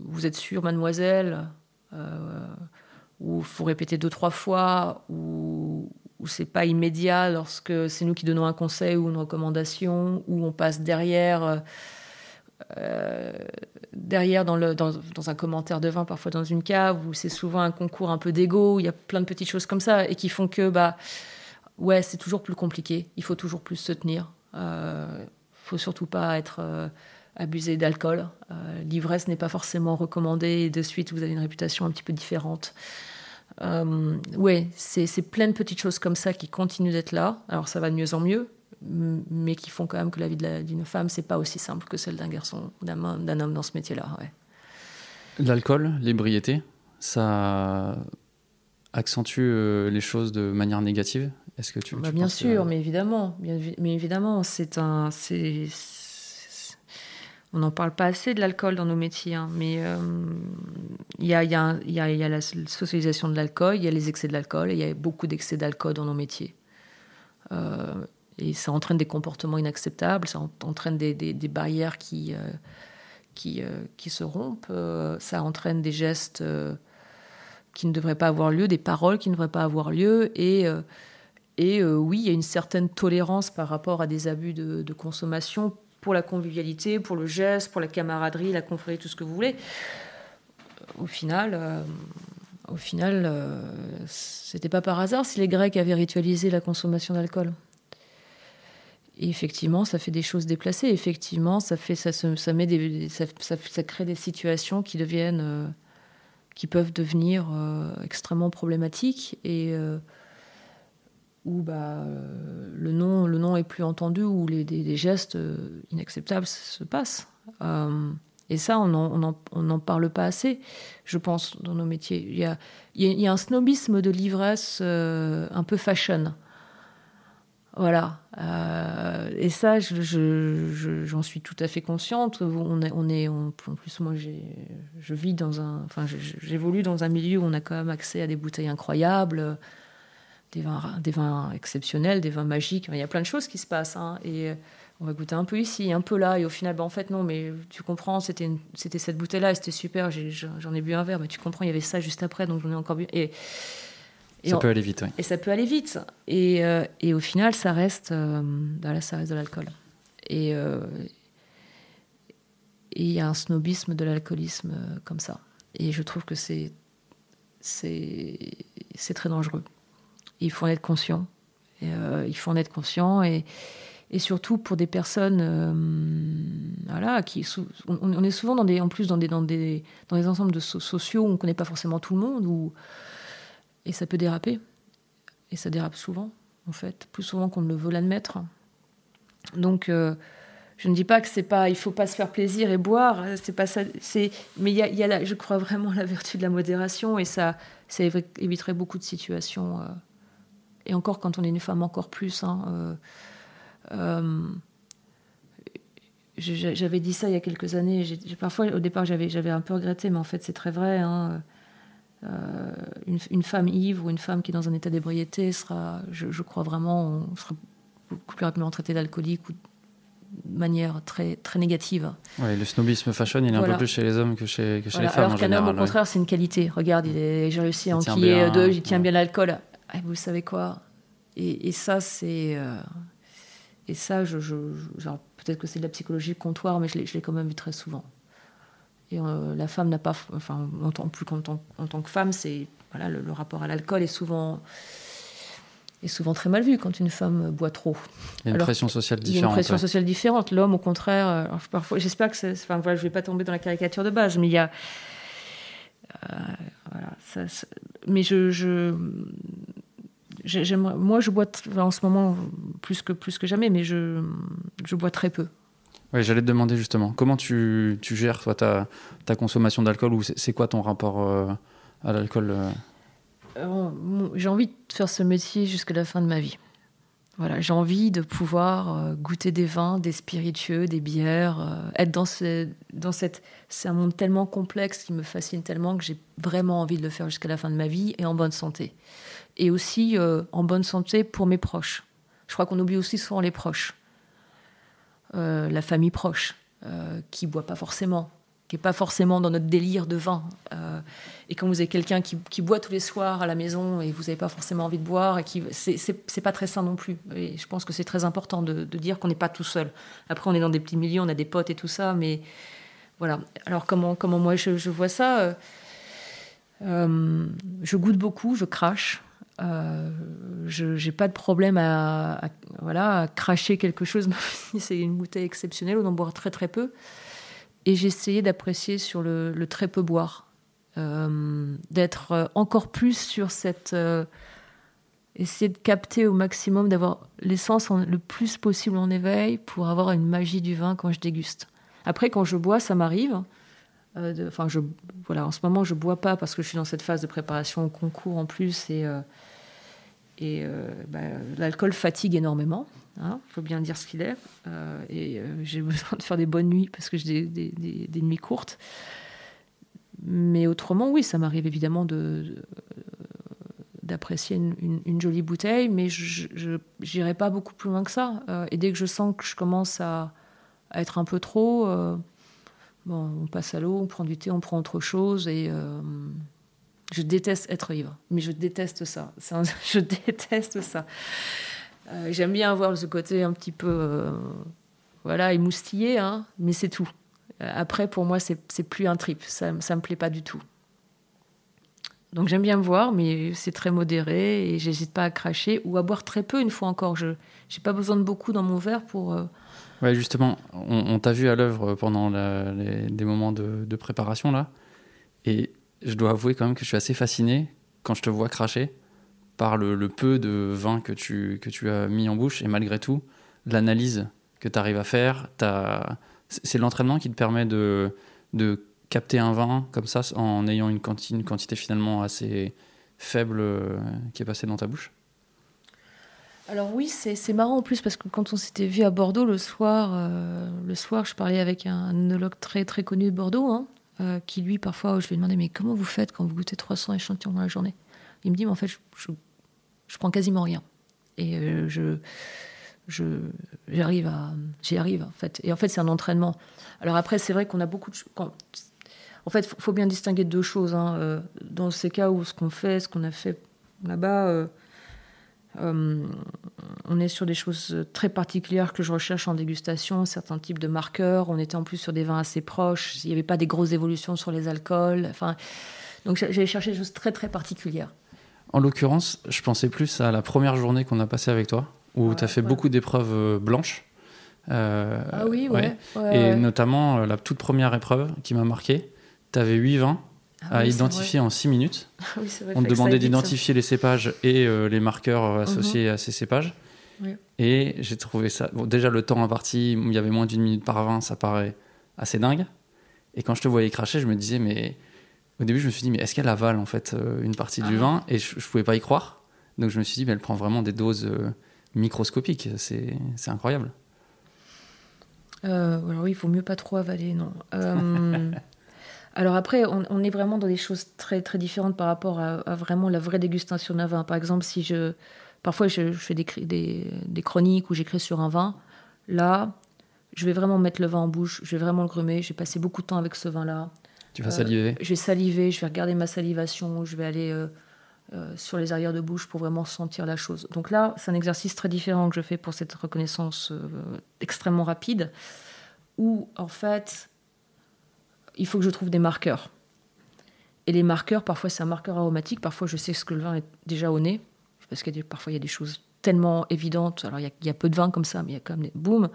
Speaker 1: vous êtes sûr, mademoiselle euh, Ou faut répéter deux, trois fois Ou, c'est pas immédiat lorsque c'est nous qui donnons un conseil ou une recommandation Ou on passe derrière derrière dans, le, dans, dans, un commentaire de vin, parfois dans une cave, où c'est souvent un concours un peu d'ego, où il y a plein de petites choses comme ça, et qui font que, bah, ouais, c'est toujours plus compliqué, il faut toujours plus se tenir faut surtout pas être euh, abusé d'alcool. Euh, l'ivresse n'est pas forcément recommandée et de suite vous avez une réputation un petit peu différente. Euh, ouais, c'est plein de petites choses comme ça qui continuent d'être là. Alors ça va de mieux en mieux, mais qui font quand même que la vie d'une femme, c'est pas aussi simple que celle d'un garçon, d'un homme dans ce métier-là.
Speaker 3: L'alcool, l'ébriété, ça accentue les choses de manière négative est-ce que tu,
Speaker 1: bah, bien sûr, mais évidemment, bien, mais évidemment, c'est un, c'est, on n'en parle pas assez de l'alcool dans nos métiers, hein, mais il y, a, y, a, y, a, y, a, la socialisation de l'alcool, il y a les excès de l'alcool, et il y a beaucoup d'excès d'alcool dans nos métiers. Euh, et ça entraîne des comportements inacceptables, ça entraîne des, des, des barrières qui, euh, qui, euh, qui, se rompent, ça entraîne des gestes qui ne devraient pas avoir lieu, des paroles qui ne devraient pas avoir lieu, et Et oui, il y a une certaine tolérance par rapport à des abus de, consommation pour la convivialité, pour le geste, pour la camaraderie, la confrérie, tout ce que vous voulez. Au final, au final, euh, c'était pas par hasard si les Grecs avaient ritualisé la consommation d'alcool. Et effectivement, ça fait des choses déplacées. Effectivement, ça fait, ça, met ça, crée des situations qui deviennent, euh, qui peuvent devenir euh, extrêmement problématiques et où bah, le nom, le nom est plus entendu, où les, des, gestes inacceptables se passent. Et ça, on n'en parle pas assez, je pense, dans nos métiers. Il y a, il y a un snobisme de l'ivresse euh, un peu fashion. Voilà. Euh, et ça, j'en je, suis tout à fait consciente. On est, on est en plus, moi, je vis dans un, enfin, j'évolue dans un milieu où on a quand même accès à des bouteilles incroyables, des vins, des vins exceptionnels, des vins magiques. Il y a plein de choses qui se passent. Hein. et on va goûter un peu ici, un peu là, et au final, ben, en fait, non, mais tu comprends, c'était, cette bouteille-là, et c'était super, j'en ai, bu un verre, mais tu comprends, il y avait ça juste après, donc j'en ai encore bu. Et,
Speaker 3: ça peut aller vite, oui.
Speaker 1: Et ça peut aller vite. Et, euh, et au final, ça reste, euh, ça reste de l'alcool. Et euh, il y a un snobisme de l'alcoolisme comme ça. Et je trouve que c'est très dangereux. Il faut en être conscient. Et, il faut en être conscient et surtout pour des personnes euh, voilà qui on, est souvent en plus dans des dans des dans des ensembles de sociaux où on connaît pas forcément tout le monde ou et ça peut déraper et ça dérape souvent en fait plus souvent qu'on ne le veut l'admettre donc euh, je ne dis pas que c'est pas il faut pas se faire plaisir et boire c'est pas ça c'est mais il y a, y je crois vraiment la vertu de la modération et ça ça éviterait beaucoup de situations euh, et encore quand on est une femme encore plus hein, euh, j'avais dit ça il y a quelques années. parfois, au départ, j'avais un peu regretté, mais en fait, c'est très vrai. Hein. Euh, une, femme ivre ou une femme qui est dans un état d'ébriété sera, je, crois vraiment, on sera beaucoup plus rapidement traité d'alcoolique ou de manière très, très négative.
Speaker 3: Ouais, le snobisme fashion, il est un peu plus chez les hommes que chez, que chez les femmes.
Speaker 1: Alors qu'un homme, au contraire, c'est une qualité. Regarde, j'ai réussi à enquiller deux, il tient bien l'alcool. Ah, vous savez quoi? Et, ça, c'est. Euh, et ça, je, peut-être que c'est de la psychologie comptoir, mais je l'ai quand même vu très souvent. Et euh, la femme n'a pas, enfin, en tant, plus qu'en tant, en tant que femme, c'est voilà, le, rapport à l'alcool est souvent est souvent très mal vu quand une femme boit trop.
Speaker 3: Il y a une pression sociale différente.
Speaker 1: Il y a une pression sociale différente. L'homme, au contraire, euh, parfois, j'espère que, enfin, voilà, je vais pas tomber dans la caricature de base, mais il y a, euh, voilà, ça, mais je, je moi, je bois en ce moment plus que, plus que jamais, mais je, je bois très peu.
Speaker 3: Oui, j'allais te demander justement, comment tu, tu gères toi, ta, ta consommation d'alcool ou c'est quoi ton rapport euh, à l'alcool euh?
Speaker 1: Euh, J'ai envie de faire ce métier jusqu'à la fin de ma vie. Voilà, j'ai envie de pouvoir goûter des vins, des spiritueux, des bières, être dans, ce, dans cette. C'est un monde tellement complexe qui me fascine tellement que j'ai vraiment envie de le faire jusqu'à la fin de ma vie et en bonne santé et aussi euh, en bonne santé pour mes proches. Je crois qu'on oublie aussi souvent les proches, euh, la famille proche, euh, qui boit pas forcément, qui est pas forcément dans notre délire de vin. et quand vous avez quelqu'un qui, qui, boit tous les soirs à la maison et vous n'avez pas forcément envie de boire, et qui c'est pas très sain non plus. Et je pense que c'est très important de, dire qu'on n'est pas tout seul. Après, on est dans des petits milieux, on a des potes et tout ça, mais voilà. Alors comment comment moi je vois ça je goûte beaucoup, je crache. Euh, je n'ai pas de problème à, voilà, cracher quelque chose, *laughs* si c'est une bouteille exceptionnelle ou d'en boire très très peu. Et j'ai essayé d'apprécier sur le, très peu boire, euh, d'être encore plus sur cette. Euh, essayer de capter au maximum, d'avoir l'essence le plus possible en éveil pour avoir une magie du vin quand je déguste. Après, quand je bois, ça m'arrive. Enfin, je voilà, en ce moment, je bois pas parce que je suis dans cette phase de préparation au concours en plus et et euh, bah, l'alcool fatigue énormément. Il hein, faut bien dire ce qu'il est. Euh, et euh, j'ai *laughs* besoin de faire des bonnes nuits parce que j'ai des, nuits courtes. Mais autrement, oui, ça m'arrive évidemment de, d'apprécier une, jolie bouteille, mais je n'irai pas beaucoup plus loin que ça. et dès que je sens que je commence à, être un peu trop, on passe à l'eau, on prend du thé, on prend autre chose, et Je déteste être ivre, mais je déteste ça. *laughs* je déteste ça. J'aime bien avoir ce côté un petit peu, voilà, émoustillé, hein, mais c'est tout. Après, pour moi, c'est plus un trip. Ça, ça me plaît pas du tout. Donc j'aime bien me voir, mais c'est très modéré et j'hésite pas à cracher ou à boire très peu une fois encore. Je n'ai pas besoin de beaucoup dans mon verre pour. Euh,
Speaker 3: ouais, justement, on, t'a vu à l'œuvre pendant des moments de, préparation là, et je dois avouer quand même que je suis assez fasciné quand je te vois cracher par le, peu de vin que tu, que tu as mis en bouche. Et malgré tout, l'analyse que tu arrives à faire, c'est l'entraînement qui te permet de, de capter un vin comme ça en ayant une quantité, finalement assez faible euh, qui est passée dans ta bouche?
Speaker 1: Alors oui, c'est marrant en plus parce que quand on s'était vu à Bordeaux le soir, euh, le soir, je parlais avec un œnologue très très connu de Bordeaux, hein, euh, qui lui parfois, je lui ai demandé mais comment vous faites quand vous goûtez 300 échantillons dans la journée? Il me dit mais en fait je, je, prends quasiment rien et je j'arrive à j'y arrive en fait et en fait c'est un entraînement. Alors après c'est vrai qu'on a beaucoup de quand, en fait, il faut bien distinguer deux choses. Hein. Euh, dans ces cas où ce qu'on fait, ce qu'on a fait là-bas, euh, euh, on est sur des choses très particulières que je recherche en dégustation, certains types de marqueurs. On était en plus sur des vins assez proches. Il n'y avait pas des grosses évolutions sur les alcools. Enfin, donc j'allais chercher des choses très très particulières.
Speaker 3: En l'occurrence, je pensais plus à la première journée qu'on a passée avec toi, où tu as fait beaucoup d'épreuves blanches.
Speaker 1: ah oui, ouais.
Speaker 3: Et notamment la toute première épreuve qui m'a marqué, tu avais 8 vins ah à identifier en 6 minutes. *laughs*
Speaker 1: Ah
Speaker 3: On te demandait d'identifier les cépages et euh, les marqueurs euh, associés mhm. à ces cépages. Et j'ai trouvé ça. Bon, déjà, le temps imparti, il y avait moins d'une minute par vin, ça paraît assez dingue. Et quand je te voyais cracher, je me disais, mais au début, je me suis dit, mais est-ce qu'elle avale en fait euh, une partie du ah. vin? Et je, ne pouvais pas y croire. Donc je me suis dit, mais elle prend vraiment des doses microscopiques. C'est incroyable.
Speaker 1: alors oui, il faut mieux pas trop avaler, non. *laughs* Alors après, on, est vraiment dans des choses très très différentes par rapport à, vraiment la vraie dégustation d'un vin. Par exemple, si je parfois je, fais des, des, chroniques où j'écris sur un vin, là, je vais vraiment mettre le vin en bouche, je vais vraiment le grumer. J'ai passé beaucoup de temps avec ce vin-là.
Speaker 3: Tu vas saliver
Speaker 1: euh, Je vais saliver, je vais regarder ma salivation, je vais aller euh, euh, sur les arrières de bouche pour vraiment sentir la chose. Donc là, c'est un exercice très différent que je fais pour cette reconnaissance extrêmement rapide, où en fait il faut que je trouve des marqueurs. Et les marqueurs, parfois c'est un marqueur aromatique, parfois je sais ce que le vin est déjà au nez, parce que parfois il y a des choses tellement évidentes. Alors il y, a, peu de vin comme ça, mais il y a quand même des boum.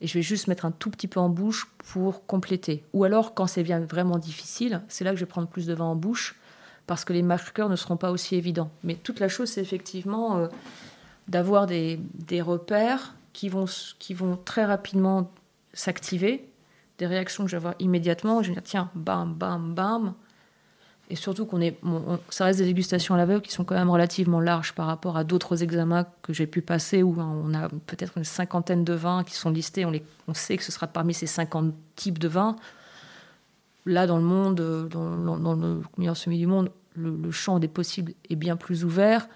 Speaker 1: Et je vais juste mettre un tout petit peu en bouche pour compléter. Ou alors, quand c'est vraiment difficile, c'est là que je vais prendre plus de vin en bouche, parce que les marqueurs ne seront pas aussi évidents. Mais toute la chose, c'est effectivement euh, d'avoir des, repères qui vont très rapidement s'activer des réactions que je vais immédiatement. Je vais dire, tiens, bam, bam, bam. Et surtout qu'on est, ça reste des dégustations à l'aveugle qui sont quand même relativement larges par rapport à d'autres examens que j'ai pu passer où on a peut-être une cinquantaine de vins qui sont listés. On, les, on sait que ce sera parmi ces 50 types de vins. Là, dans le monde, dans, dans, le meilleur semi du monde, le, champ des possibles est bien plus ouvert.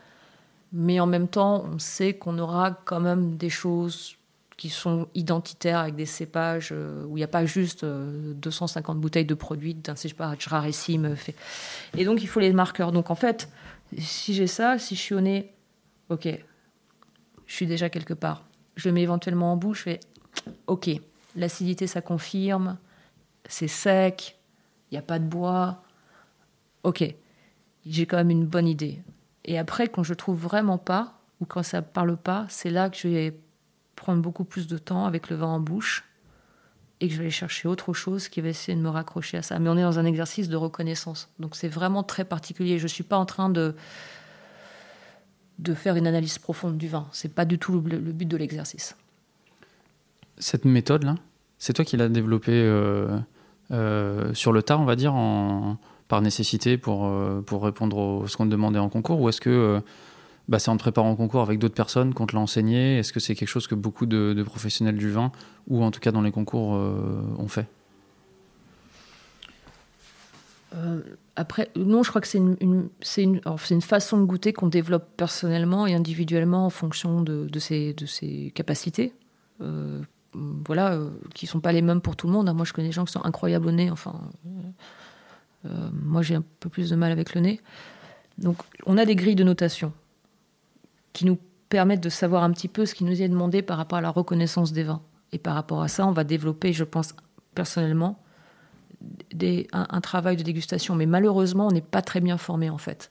Speaker 1: Mais en même temps, on sait qu'on aura quand même des choses qui sont identitaires avec des cépages euh, où il n'y a pas juste 250 euh, bouteilles de produits d'un cépage rarissime fait. Et donc il faut les marqueurs. Donc en fait, si j'ai ça, si je suis au nez, ok, je suis déjà quelque part. Je mets éventuellement en bouche, fais ok, l'acidité ça confirme, c'est sec, il n'y a pas de bois, ok, j'ai quand même une bonne idée. Et après, quand je trouve vraiment pas, ou quand ça parle pas, c'est là que je vais prendre beaucoup plus de temps avec le vin en bouche et que je vais aller chercher autre chose qui va essayer de me raccrocher à ça. Mais on est dans un exercice de reconnaissance. Donc c'est vraiment très particulier. Je ne suis pas en train de, de faire une analyse profonde du vin. C'est pas du tout le, but de l'exercice.
Speaker 3: Cette méthode-là, c'est toi qui l'as développée euh, euh, sur le tard, on va dire, par nécessité pour, euh, pour répondre à ce qu'on te demandait en concours Ou est-ce que bah, c'est en te préparant au concours avec d'autres personnes qu'on te l'a enseigné Est-ce que c'est quelque chose que beaucoup de, professionnels du vin, ou en tout cas dans les concours, euh, ont fait?
Speaker 1: Euh, après, non, je crois que c'est une, une, une, façon de goûter qu'on développe personnellement et individuellement en fonction de, de, ses, de ses, capacités. Euh, voilà, qui sont pas les mêmes pour tout le monde. Moi, je connais des gens qui sont incroyables au nez. Enfin, moi, j'ai un peu plus de mal avec le nez. Donc, on a des grilles de notation qui nous permettent de savoir un petit peu ce qui nous est demandé par rapport à la reconnaissance des vins. Et par rapport à ça, on va développer, je pense personnellement, un, travail de dégustation. Mais malheureusement, on n'est pas très bien formé en fait.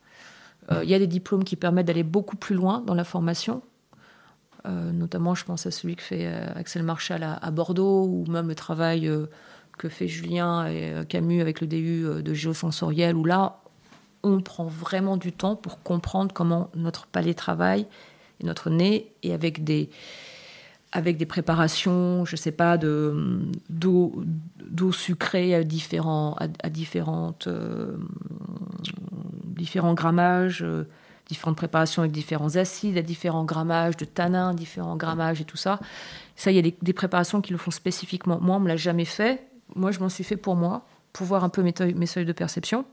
Speaker 1: Euh, il y a des diplômes qui permettent d'aller beaucoup plus loin dans la formation. Euh, notamment, je pense à celui que fait euh, Axel Marshall à, Bordeaux, ou même le travail que fait Julien et Camus avec le DU de géosensoriel, où là, on prend vraiment du temps pour comprendre comment notre palais travaille et notre nez, et avec des, avec des préparations, je sais pas, d'eau, d'eau sucrée à différents, à, différentes, euh, différents grammages, euh, différentes préparations avec différents acides, à différents grammages de tanins, différents grammages et tout ça. Ça, il y a des, préparations qui le font spécifiquement. Moi, on me l'a jamais fait. Moi, je m'en suis fait pour moi, pour voir un peu mes seuils de perception.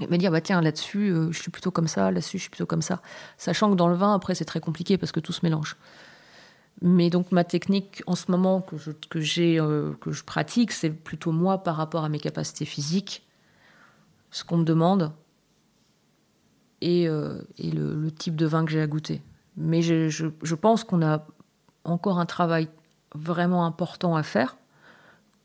Speaker 1: Et me dire, bah tiens, là-dessus, euh, je suis plutôt comme ça, là-dessus, je suis plutôt comme ça. Sachant que dans le vin, après, c'est très compliqué parce que tout se mélange. Mais donc ma technique en ce moment que je, que j'ai, euh, que je pratique, c'est plutôt moi par rapport à mes capacités physiques, ce qu'on me demande et, euh, et le, type de vin que j'ai à goûter. Mais je, je, je pense qu'on a encore un travail vraiment important à faire,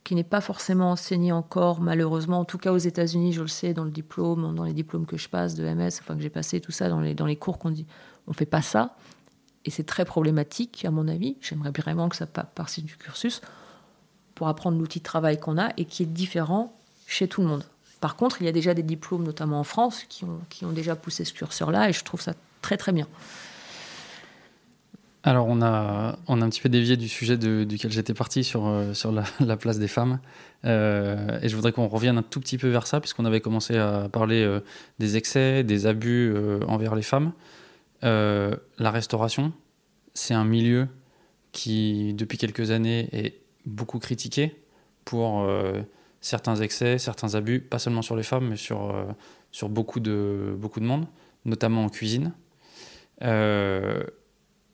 Speaker 1: qui n'est pas forcément enseigné encore, malheureusement. En tout cas, aux États-Unis, je le sais, dans le diplôme, dans les diplômes que je passe de MS, enfin que j'ai passé, tout ça, dans les, dans les cours qu'on dit, on fait pas ça et c'est très problématique à mon avis. J'aimerais vraiment que ça passe du cursus pour apprendre l'outil de travail qu'on a et qui est différent chez tout le monde. Par contre, il y a déjà des diplômes, notamment en France, qui ont, qui ont déjà poussé ce curseur-là et je trouve ça très très bien.
Speaker 3: Alors, on a, on a un petit peu dévié du sujet duquel j'étais parti sur, euh, sur *laughs* la, place des femmes. Euh, et je voudrais qu'on revienne un tout petit peu vers ça, puisqu'on avait commencé à parler euh, des excès, des abus envers les femmes. La restauration, c'est un milieu qui, depuis quelques années, est beaucoup critiqué pour certains excès, certains abus, pas seulement sur les femmes, mais sur, sur beaucoup, de, beaucoup de monde, notamment en cuisine,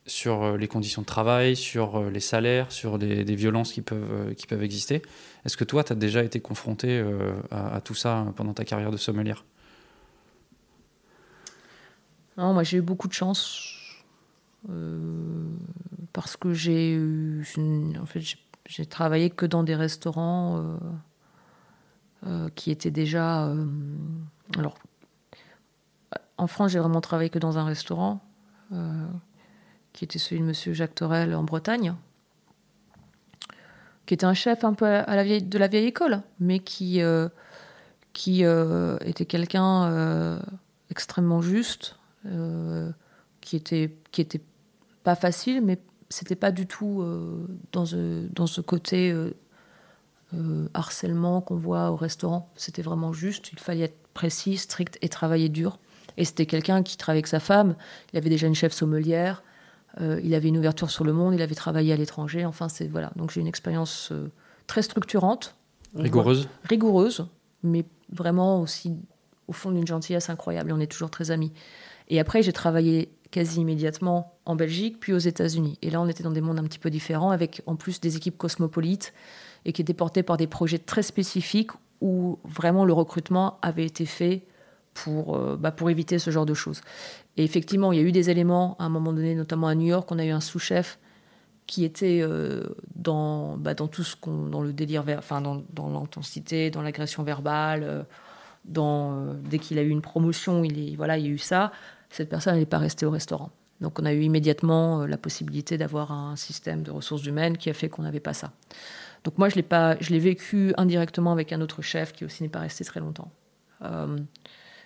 Speaker 3: sur les conditions de travail, sur les salaires, sur des, violences qui peuvent, qui peuvent exister. Est-ce que toi, tu as déjà été confronté à, tout ça pendant ta carrière de sommelière?
Speaker 1: Non, moi j'ai eu beaucoup de chance euh, parce que j'ai en fait, j'ai travaillé que dans des restaurants euh, euh, qui étaient déjà. alors, en France, j'ai vraiment travaillé que dans un restaurant qui était celui de Monsieur Jacques Torel en Bretagne, qui était un chef un peu à la vieille, de la vieille école, mais qui qui était quelqu'un extrêmement juste euh, qui était qui était pas facile, mais c'était pas du tout euh, dans, ce, dans ce côté euh, harcèlement qu'on voit au restaurant. C'était vraiment juste. Il fallait être précis, strict et travailler dur. Et c'était quelqu'un qui travaillait avec sa femme. Il avait déjà une chef sommelière. Il avait une ouverture sur le monde. Il avait travaillé à l'étranger. Enfin, c'est voilà. Donc j'ai une expérience très structurante,
Speaker 3: rigoureuse,
Speaker 1: rigoureuse, mais vraiment aussi au fond d'une gentillesse incroyable. Et on est toujours très amis. Et après, j'ai travaillé quasi immédiatement en Belgique, puis aux États-Unis. Et là, on était dans des mondes un petit peu différents, avec en plus des équipes cosmopolites et qui étaient portées par des projets très spécifiques où vraiment le recrutement avait été fait pour, euh, bah, pour éviter ce genre de choses. Et effectivement, il y a eu des éléments à un moment donné, notamment à New York, on a eu un sous-chef qui était euh, dans, bah, dans tout ce qu'on, dans le délire, enfin dans, l'intensité, dans l'agression verbale. Euh, dès qu'il a eu une promotion, il, est, voilà, il y a eu ça cette personne n'est pas restée au restaurant. Donc on a eu immédiatement la possibilité d'avoir un système de ressources humaines qui a fait qu'on n'avait pas ça. Donc moi, je l'ai je l'ai vécu indirectement avec un autre chef qui aussi n'est pas resté très longtemps.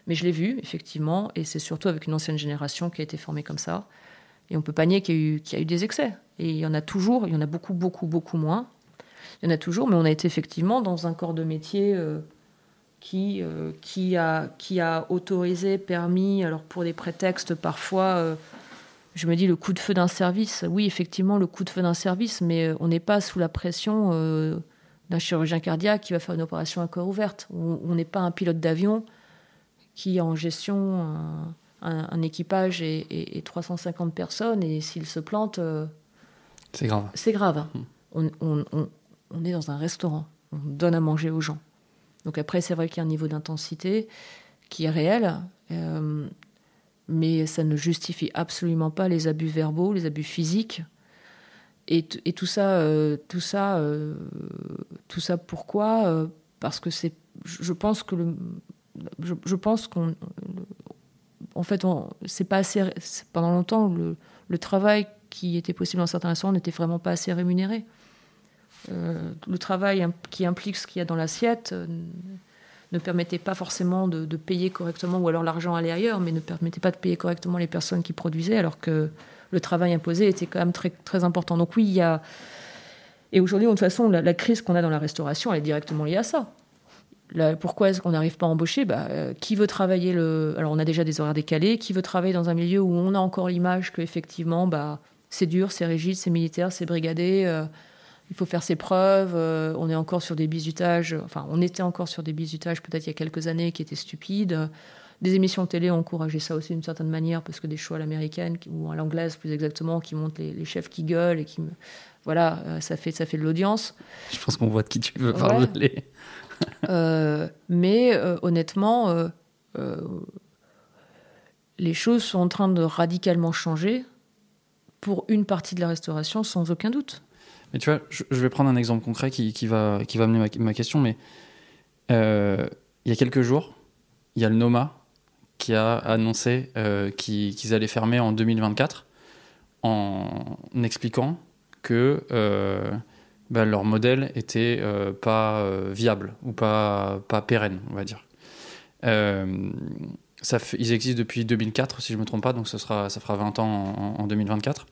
Speaker 1: Mais je l'ai vu effectivement, et c'est surtout avec une ancienne génération qui a été formée comme ça. Et on peut pas nier qu'il y a eu, des excès. Et il y en a toujours, il y en a beaucoup, beaucoup, beaucoup moins. Il y en a toujours, mais on a été effectivement dans un corps de métier euh, qui, euh, qui, a, autorisé, permis, alors pour des prétextes parfois, euh, je me dis le coup de feu d'un service. Oui, effectivement, le coup de feu d'un service, mais on n'est pas sous la pression d'un chirurgien cardiaque qui va faire une opération à corps ouverte. On n'est pas un pilote d'avion qui a en gestion un, équipage et, 350 personnes, et s'il se plante.
Speaker 3: c'est grave.
Speaker 1: C'est grave. Hmm. On, on, on est dans un restaurant, on donne à manger aux gens. Donc après, c'est vrai qu'il y a un niveau d'intensité qui est réel, euh, mais ça ne justifie absolument pas les abus verbaux, les abus physiques. Et, tout ça, euh, tout ça, euh, tout ça, pourquoi? Parce que c'est, je pense que le, je, pense qu'on, en fait, c'est pas assez. Pendant longtemps, le, travail qui était possible dans certains restaurants n'était vraiment pas assez rémunéré. le travail qui implique ce qu'il y a dans l'assiette ne permettait pas forcément de, payer correctement, ou alors l'argent allait ailleurs, mais ne permettait pas de payer correctement les personnes qui produisaient, alors que le travail imposé était quand même très, important. Donc oui, il y a... Et aujourd'hui, de toute façon, la, crise qu'on a dans la restauration, elle est directement liée à ça. Pourquoi est-ce qu'on n'arrive pas à embaucher bah, euh, Qui veut travailler le... Alors on a déjà des horaires décalés. Qui veut travailler dans un milieu où on a encore l'image qu'effectivement, bah, c'est dur, c'est rigide, c'est militaire, c'est brigadé euh, il faut faire ses preuves. Euh, on est encore sur des bizutages, enfin, on était encore sur des bizutages peut-être il y a quelques années qui étaient stupides. Des émissions de télé ont encouragé ça aussi d'une certaine manière, parce que des shows à l'américaine, ou à l'anglaise plus exactement, qui montrent les, chefs qui gueulent et qui. Voilà, ça fait, ça fait de l'audience.
Speaker 3: Je pense qu'on voit de qui tu veux parler.
Speaker 1: Euh, mais honnêtement, les choses sont en train de radicalement changer pour une partie de la restauration, sans aucun doute.
Speaker 3: Mais tu vois, je, vais prendre un exemple concret qui, va, qui va amener ma, question. Mais euh, il y a quelques jours, il y a le Noma qui a annoncé euh, qu'ils allaient fermer en 2024 en expliquant que euh, bah, leur modèle était pas viable ou pas, pas pérenne, on va dire. ça ils existent depuis 2004, si je ne me trompe pas, donc ça, sera, ça fera 20 ans en, en 2024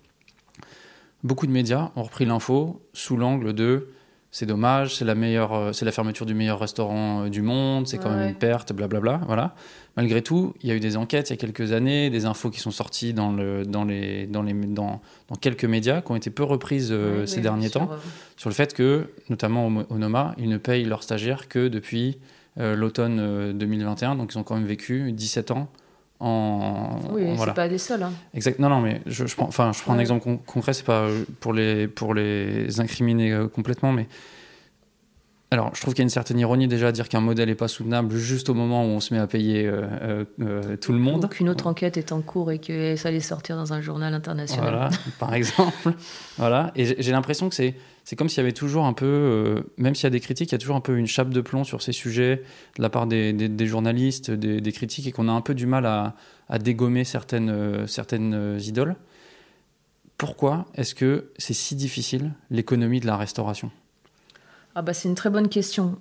Speaker 3: beaucoup de médias ont repris l'info sous l'angle de c'est dommage, c'est la meilleure, euh, c'est la fermeture du meilleur restaurant euh, du monde, c'est quand même une perte, blablabla. Voilà. Malgré tout, il y a eu des enquêtes il y a quelques années, des infos qui sont sorties dans, le, dans, les, dans, les, dans, dans quelques médias qui ont été peu reprises euh, ces derniers temps sur le fait que, notamment au, Noma, ils ne payent leurs stagiaires que depuis l'automne 2021, donc ils ont quand même vécu 17 ans en,
Speaker 1: oui, c'est pas des seuls. Hein.
Speaker 3: Exact. Non, non, mais je, je prends, je prends un exemple concret. C'est pas pour les pour les incriminer euh, complètement, mais alors, je trouve qu'il y a une certaine ironie déjà à dire qu'un modèle n'est pas soutenable juste au moment où on se met à payer euh, euh, tout le monde.
Speaker 1: Donc une autre enquête est en cours et que ça allait sortir dans un journal international.
Speaker 3: Voilà, *laughs* par exemple. voilà. Et j'ai l'impression que c'est c'est comme s'il y avait toujours un peu, euh, même s'il y a des critiques, il y a toujours un peu une chape de plomb sur ces sujets de la part des, des, journalistes, des, des, critiques, et qu'on a un peu du mal à, à dégommer certaines, euh, certaines euh, idoles. Pourquoi est-ce que c'est si difficile l'économie de la restauration?
Speaker 1: Ah bah c'est une très bonne question.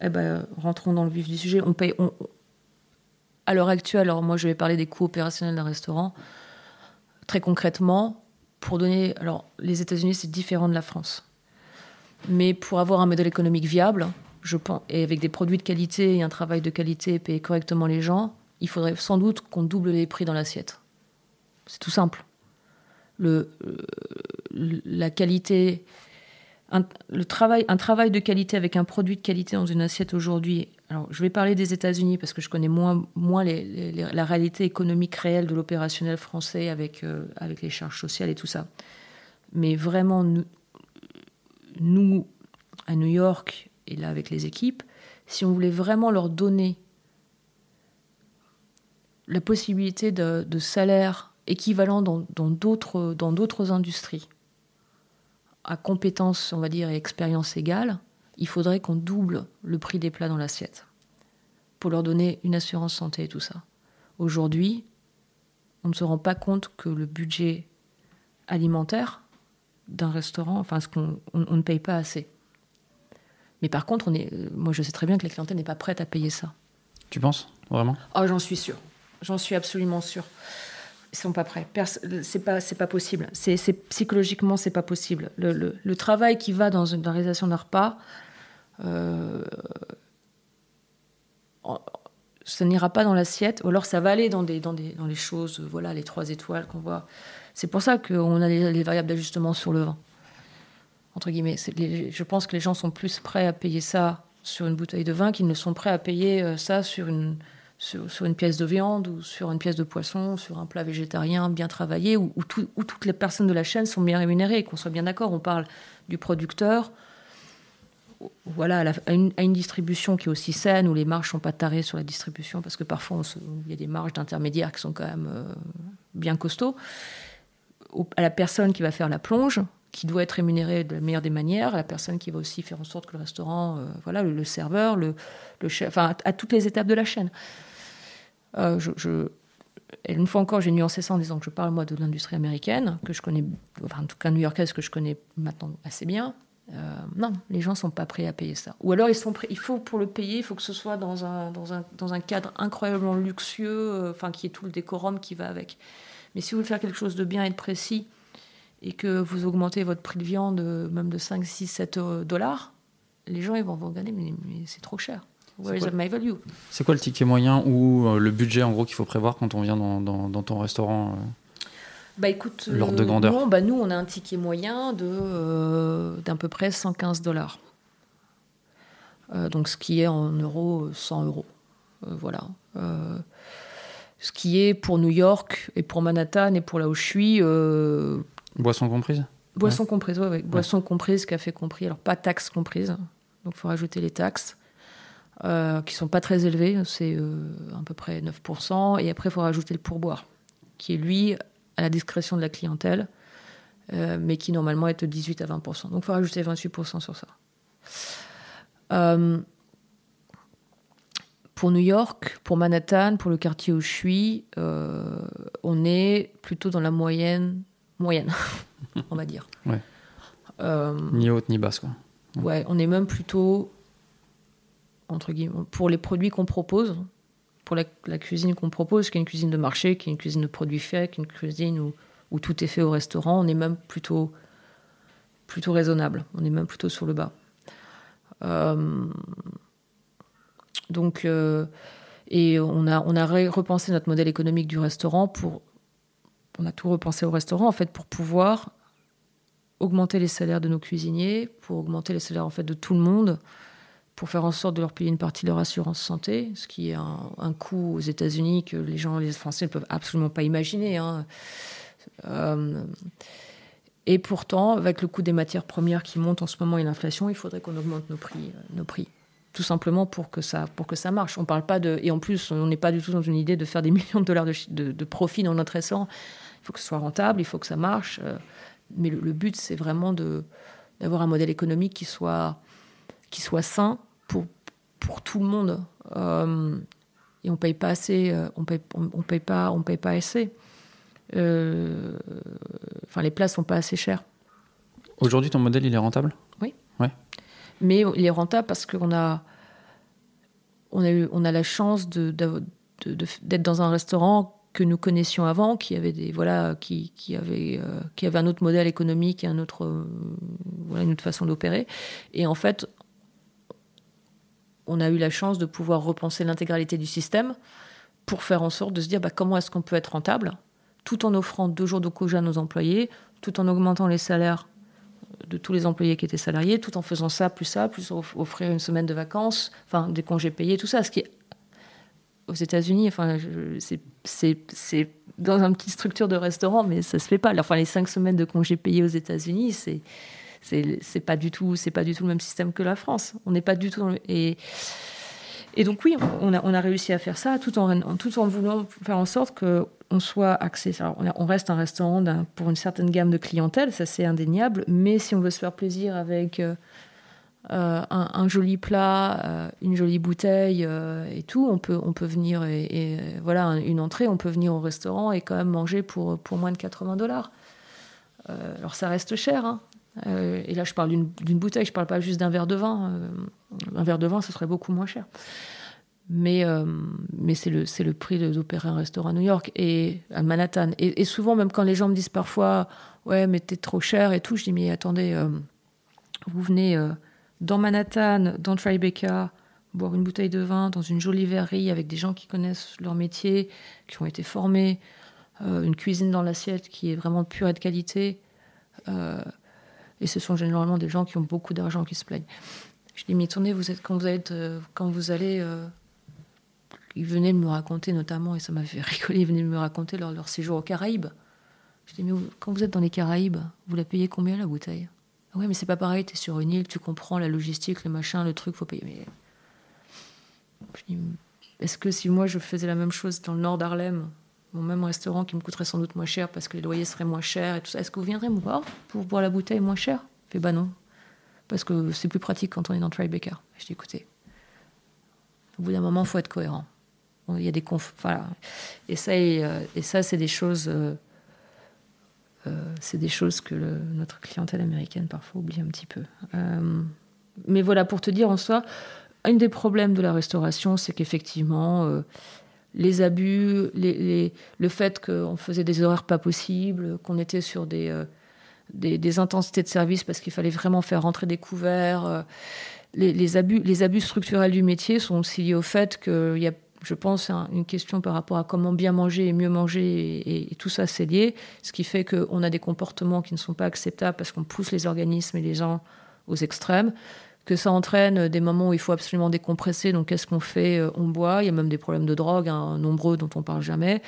Speaker 1: eh ben, rentrons dans le vif du sujet. On paye, à l'heure actuelle, alors moi je vais parler des coûts opérationnels d'un restaurant. Très concrètement, pour donner, alors les États-Unis c'est différent de la France. Mais pour avoir un modèle économique viable, je pense, et avec des produits de qualité et un travail de qualité et payer correctement les gens, il faudrait sans doute qu'on double les prix dans l'assiette. C'est tout simple. Le, euh, la qualité, un, travail, un travail de qualité avec un produit de qualité dans une assiette aujourd'hui. Alors, je vais parler des États-Unis parce que je connais moins, moins la réalité économique réelle de l'opérationnel français avec, euh, avec les charges sociales et tout ça. Mais vraiment, nous, à New York, et là avec les équipes, si on voulait vraiment leur donner la possibilité de, de salaires équivalents dans d'autres dans d'autres industries, à compétences, on va dire, et expérience égale, il faudrait qu'on double le prix des plats dans l'assiette pour leur donner une assurance santé et tout ça. Aujourd'hui, on ne se rend pas compte que le budget alimentaire d'un restaurant, enfin, ce qu'on on, ne paye pas assez. Mais par contre, on est, euh, moi, je sais très bien que la clientèle n'est pas prête à payer ça.
Speaker 3: Tu penses vraiment?
Speaker 1: Oh, j'en suis sûre. J'en suis absolument sûre. Ils sont pas prêts. C'est pas, c'est pas possible. C'est, c'est psychologiquement, c'est pas possible. Le, le, travail qui va dans une réalisation d'un repas, euh, ça n'ira pas dans l'assiette, ou alors ça va aller dans des, dans des, dans les choses, voilà, les trois étoiles qu'on voit. C'est pour ça qu'on a les, variables d'ajustement sur le vin. Entre guillemets. je pense que les gens sont plus prêts à payer ça sur une bouteille de vin qu'ils ne sont prêts à payer euh, ça sur une, sur, une pièce de viande ou sur une pièce de poisson, sur un plat végétarien bien travaillé, où, où toutes les personnes de la chaîne sont bien rémunérées, qu'on soit bien d'accord. On parle du producteur, voilà, à, une, distribution qui est aussi saine, où les marges sont pas tarées sur la distribution, parce que parfois il y a des marges d'intermédiaires qui sont quand même euh, bien costauds, à la personne qui va faire la plonge, qui doit être rémunérée de la meilleure des manières, à la personne qui va aussi faire en sorte que le restaurant, euh, voilà, le, serveur, le, chef, enfin à, toutes les étapes de la chaîne. Euh, je, une fois encore, j'ai nuancé ça en disant que je parle moi de l'industrie américaine, que je connais, enfin en tout cas new-yorkaise que je connais maintenant assez bien. Euh, non, les gens sont pas prêts à payer ça. Ou alors ils sont prêts, il faut pour le payer, il faut que ce soit dans un, cadre incroyablement luxueux, euh, enfin qui ait tout le décorum qui va avec. Mais si vous voulez faire quelque chose de bien et de précis, et que vous augmentez votre prix de viande même de 5, 6, 7 dollars, les gens ils vont vous regarder, mais, c'est trop cher. Where is my value?
Speaker 3: C'est quoi le ticket moyen ou le budget en gros qu'il faut prévoir quand on vient dans, dans, dans ton restaurant
Speaker 1: bah écoute,
Speaker 3: l'ordre de grandeur?
Speaker 1: Bah nous on a un ticket moyen de euh, d'à peu près 115 dollars. Euh, donc ce qui est en euros 100 euros. Euh, voilà. ce qui est pour New York et pour Manhattan et pour là où je suis.
Speaker 3: Boisson comprise?
Speaker 1: Boisson comprise, oui. Ouais. Boisson comprise, café compris. Alors pas taxes comprises. Donc il faut rajouter les taxes. Euh, qui sont pas très élevées, c'est à peu près 9%, et après il faut rajouter le pourboire, qui est lui à la discrétion de la clientèle, euh, mais qui normalement est de 18 à 20% Donc il faut rajouter 28% sur ça. Euh, pour New York, pour Manhattan, pour le quartier où je suis, euh, on est plutôt dans la moyenne, moyenne, *laughs* on va dire.
Speaker 3: Ouais. ni haute ni basse, quoi.
Speaker 1: Ouais, on est même plutôt entre guillemets pour les produits qu'on propose, pour la, cuisine qu'on propose, qui est une cuisine de marché, qui est une cuisine de produits faits, qui est une cuisine où, tout est fait au restaurant, on est même plutôt, raisonnable. On est même plutôt sur le bas. Euh, donc, euh, et on a, on a repensé notre modèle économique du restaurant pour. On a tout repensé au restaurant, en fait, pour pouvoir augmenter les salaires de nos cuisiniers, pour augmenter les salaires, en fait, de tout le monde pour faire en sorte de leur payer une partie de leur assurance santé, ce qui est un, coût aux États-Unis que les gens, les Français ne peuvent absolument pas imaginer. Hein. Euh, et pourtant, avec le coût des matières premières qui monte en ce moment et l'inflation, il faudrait qu'on augmente nos prix, euh, nos prix. Tout simplement pour que ça, pour que ça marche. On parle pas de, et en plus, on n'est pas du tout dans une idée de faire des *laughs* millions de dollars de, profit dans notre restaurant. Il faut que ce soit rentable, il faut que ça marche. Euh, mais le, but, c'est vraiment d'avoir un modèle économique qui soit, qui soit sain, pour, pour tout le monde. Euh, et on paye pas assez, euh, on paye, on, paye pas, on paye pas assez. Euh, enfin, les places sont pas assez chères.
Speaker 3: Aujourd'hui, ton modèle, il est rentable?
Speaker 1: Oui.
Speaker 3: Ouais.
Speaker 1: Mais il est rentable parce qu'on a, on a, eu, on a la chance de, d'être dans un restaurant que nous connaissions avant, qui avait des voilà, qui, qui avait qui avait un autre modèle économique et un autre voilà une autre façon d'opérer. Et en fait, on a eu la chance de pouvoir repenser l'intégralité du système pour faire en sorte de se dire bah, comment est-ce qu'on peut être rentable tout en offrant deux jours de congé à nos employés, tout en augmentant les salaires de tous les employés qui étaient salariés, tout en faisant ça, plus ça, plus offrir une semaine de vacances, enfin des congés payés, tout ça. Ce qui est aux États-Unis, c'est dans une petite structure de restaurant, mais ça se fait pas. Enfin, les cinq semaines de congés payés aux États-Unis, c'est c'est pas du tout c'est pas du tout le même système que la France. On n'est pas du tout et et donc oui, on a, on a, réussi à faire ça tout en, tout en voulant faire en sorte que on soit axé. on, reste un restaurant pour une certaine gamme de clientèle, ça c'est indéniable. Mais si on veut se faire plaisir avec euh, euh, un, joli plat, euh, une jolie bouteille et tout, on peut, on peut venir et, voilà une entrée, on peut venir au restaurant et quand même manger pour, pour moins de 80 dollars. alors ça reste cher, hein, euh, et là, je parle d'une bouteille, je ne parle pas juste d'un verre de vin. Euh, un verre de vin, ce serait beaucoup moins cher. Mais, euh, mais c'est le, le prix d'opérer un restaurant à New York et à Manhattan. Et, souvent, même quand les gens me disent parfois Ouais, mais t'es trop cher et tout, je dis Mais attendez, vous venez dans Manhattan, dans Tribeca, boire une bouteille de vin dans une jolie verrerie avec des gens qui connaissent leur métier, qui ont été formés, une cuisine dans l'assiette qui est vraiment pure et de qualité. Et ce sont généralement des gens qui ont beaucoup d'argent qui se plaignent. Je dis, mais tournez, vous êtes, quand, vous êtes, euh, quand vous allez. Euh, ils venaient me raconter notamment, et ça m'a fait *laughs* rigoler, ils venaient me raconter leur, séjour aux Caraïbes. Je dis, mais quand vous êtes dans les Caraïbes, vous la payez combien la bouteille? Ouais, mais c'est pas pareil, tu es sur une île, tu comprends la logistique, le machin, le truc, faut payer. Mais... Est-ce que si moi je faisais la même chose dans le nord d'Harlem, même restaurant qui me coûterait sans doute moins cher parce que les loyers seraient moins chers et tout ça, est-ce que vous viendrez me voir pour boire la bouteille moins cher Je fais bah non, parce que c'est plus pratique quand on est dans Tribeca. Je dis écoutez, au bout d'un moment, il faut être cohérent. Il y a des conf... voilà. Et ça, et, euh, ça c'est des choses. Euh, euh, c'est des choses que notre clientèle américaine parfois oublie un petit peu. Mais voilà, pour te dire en soi, un des problèmes de la restauration, c'est qu'effectivement, les abus, le fait qu'on faisait des horaires pas possibles, qu'on était sur des, euh, intensités de service parce qu'il fallait vraiment faire rentrer des couverts, euh, les, les, abus, les abus structurels du métier sont aussi liés au fait qu'il y a je pense, une question par rapport à comment bien manger et mieux manger, et, et tout ça, c'est lié. Ce qui fait qu'on a des comportements qui ne sont pas acceptables parce qu'on pousse les organismes et les gens aux extrêmes, que ça entraîne des moments où il faut absolument décompresser. Donc, qu'est-ce qu'on fait On boit. Il y a même des problèmes de drogue, hein, nombreux dont on parle jamais.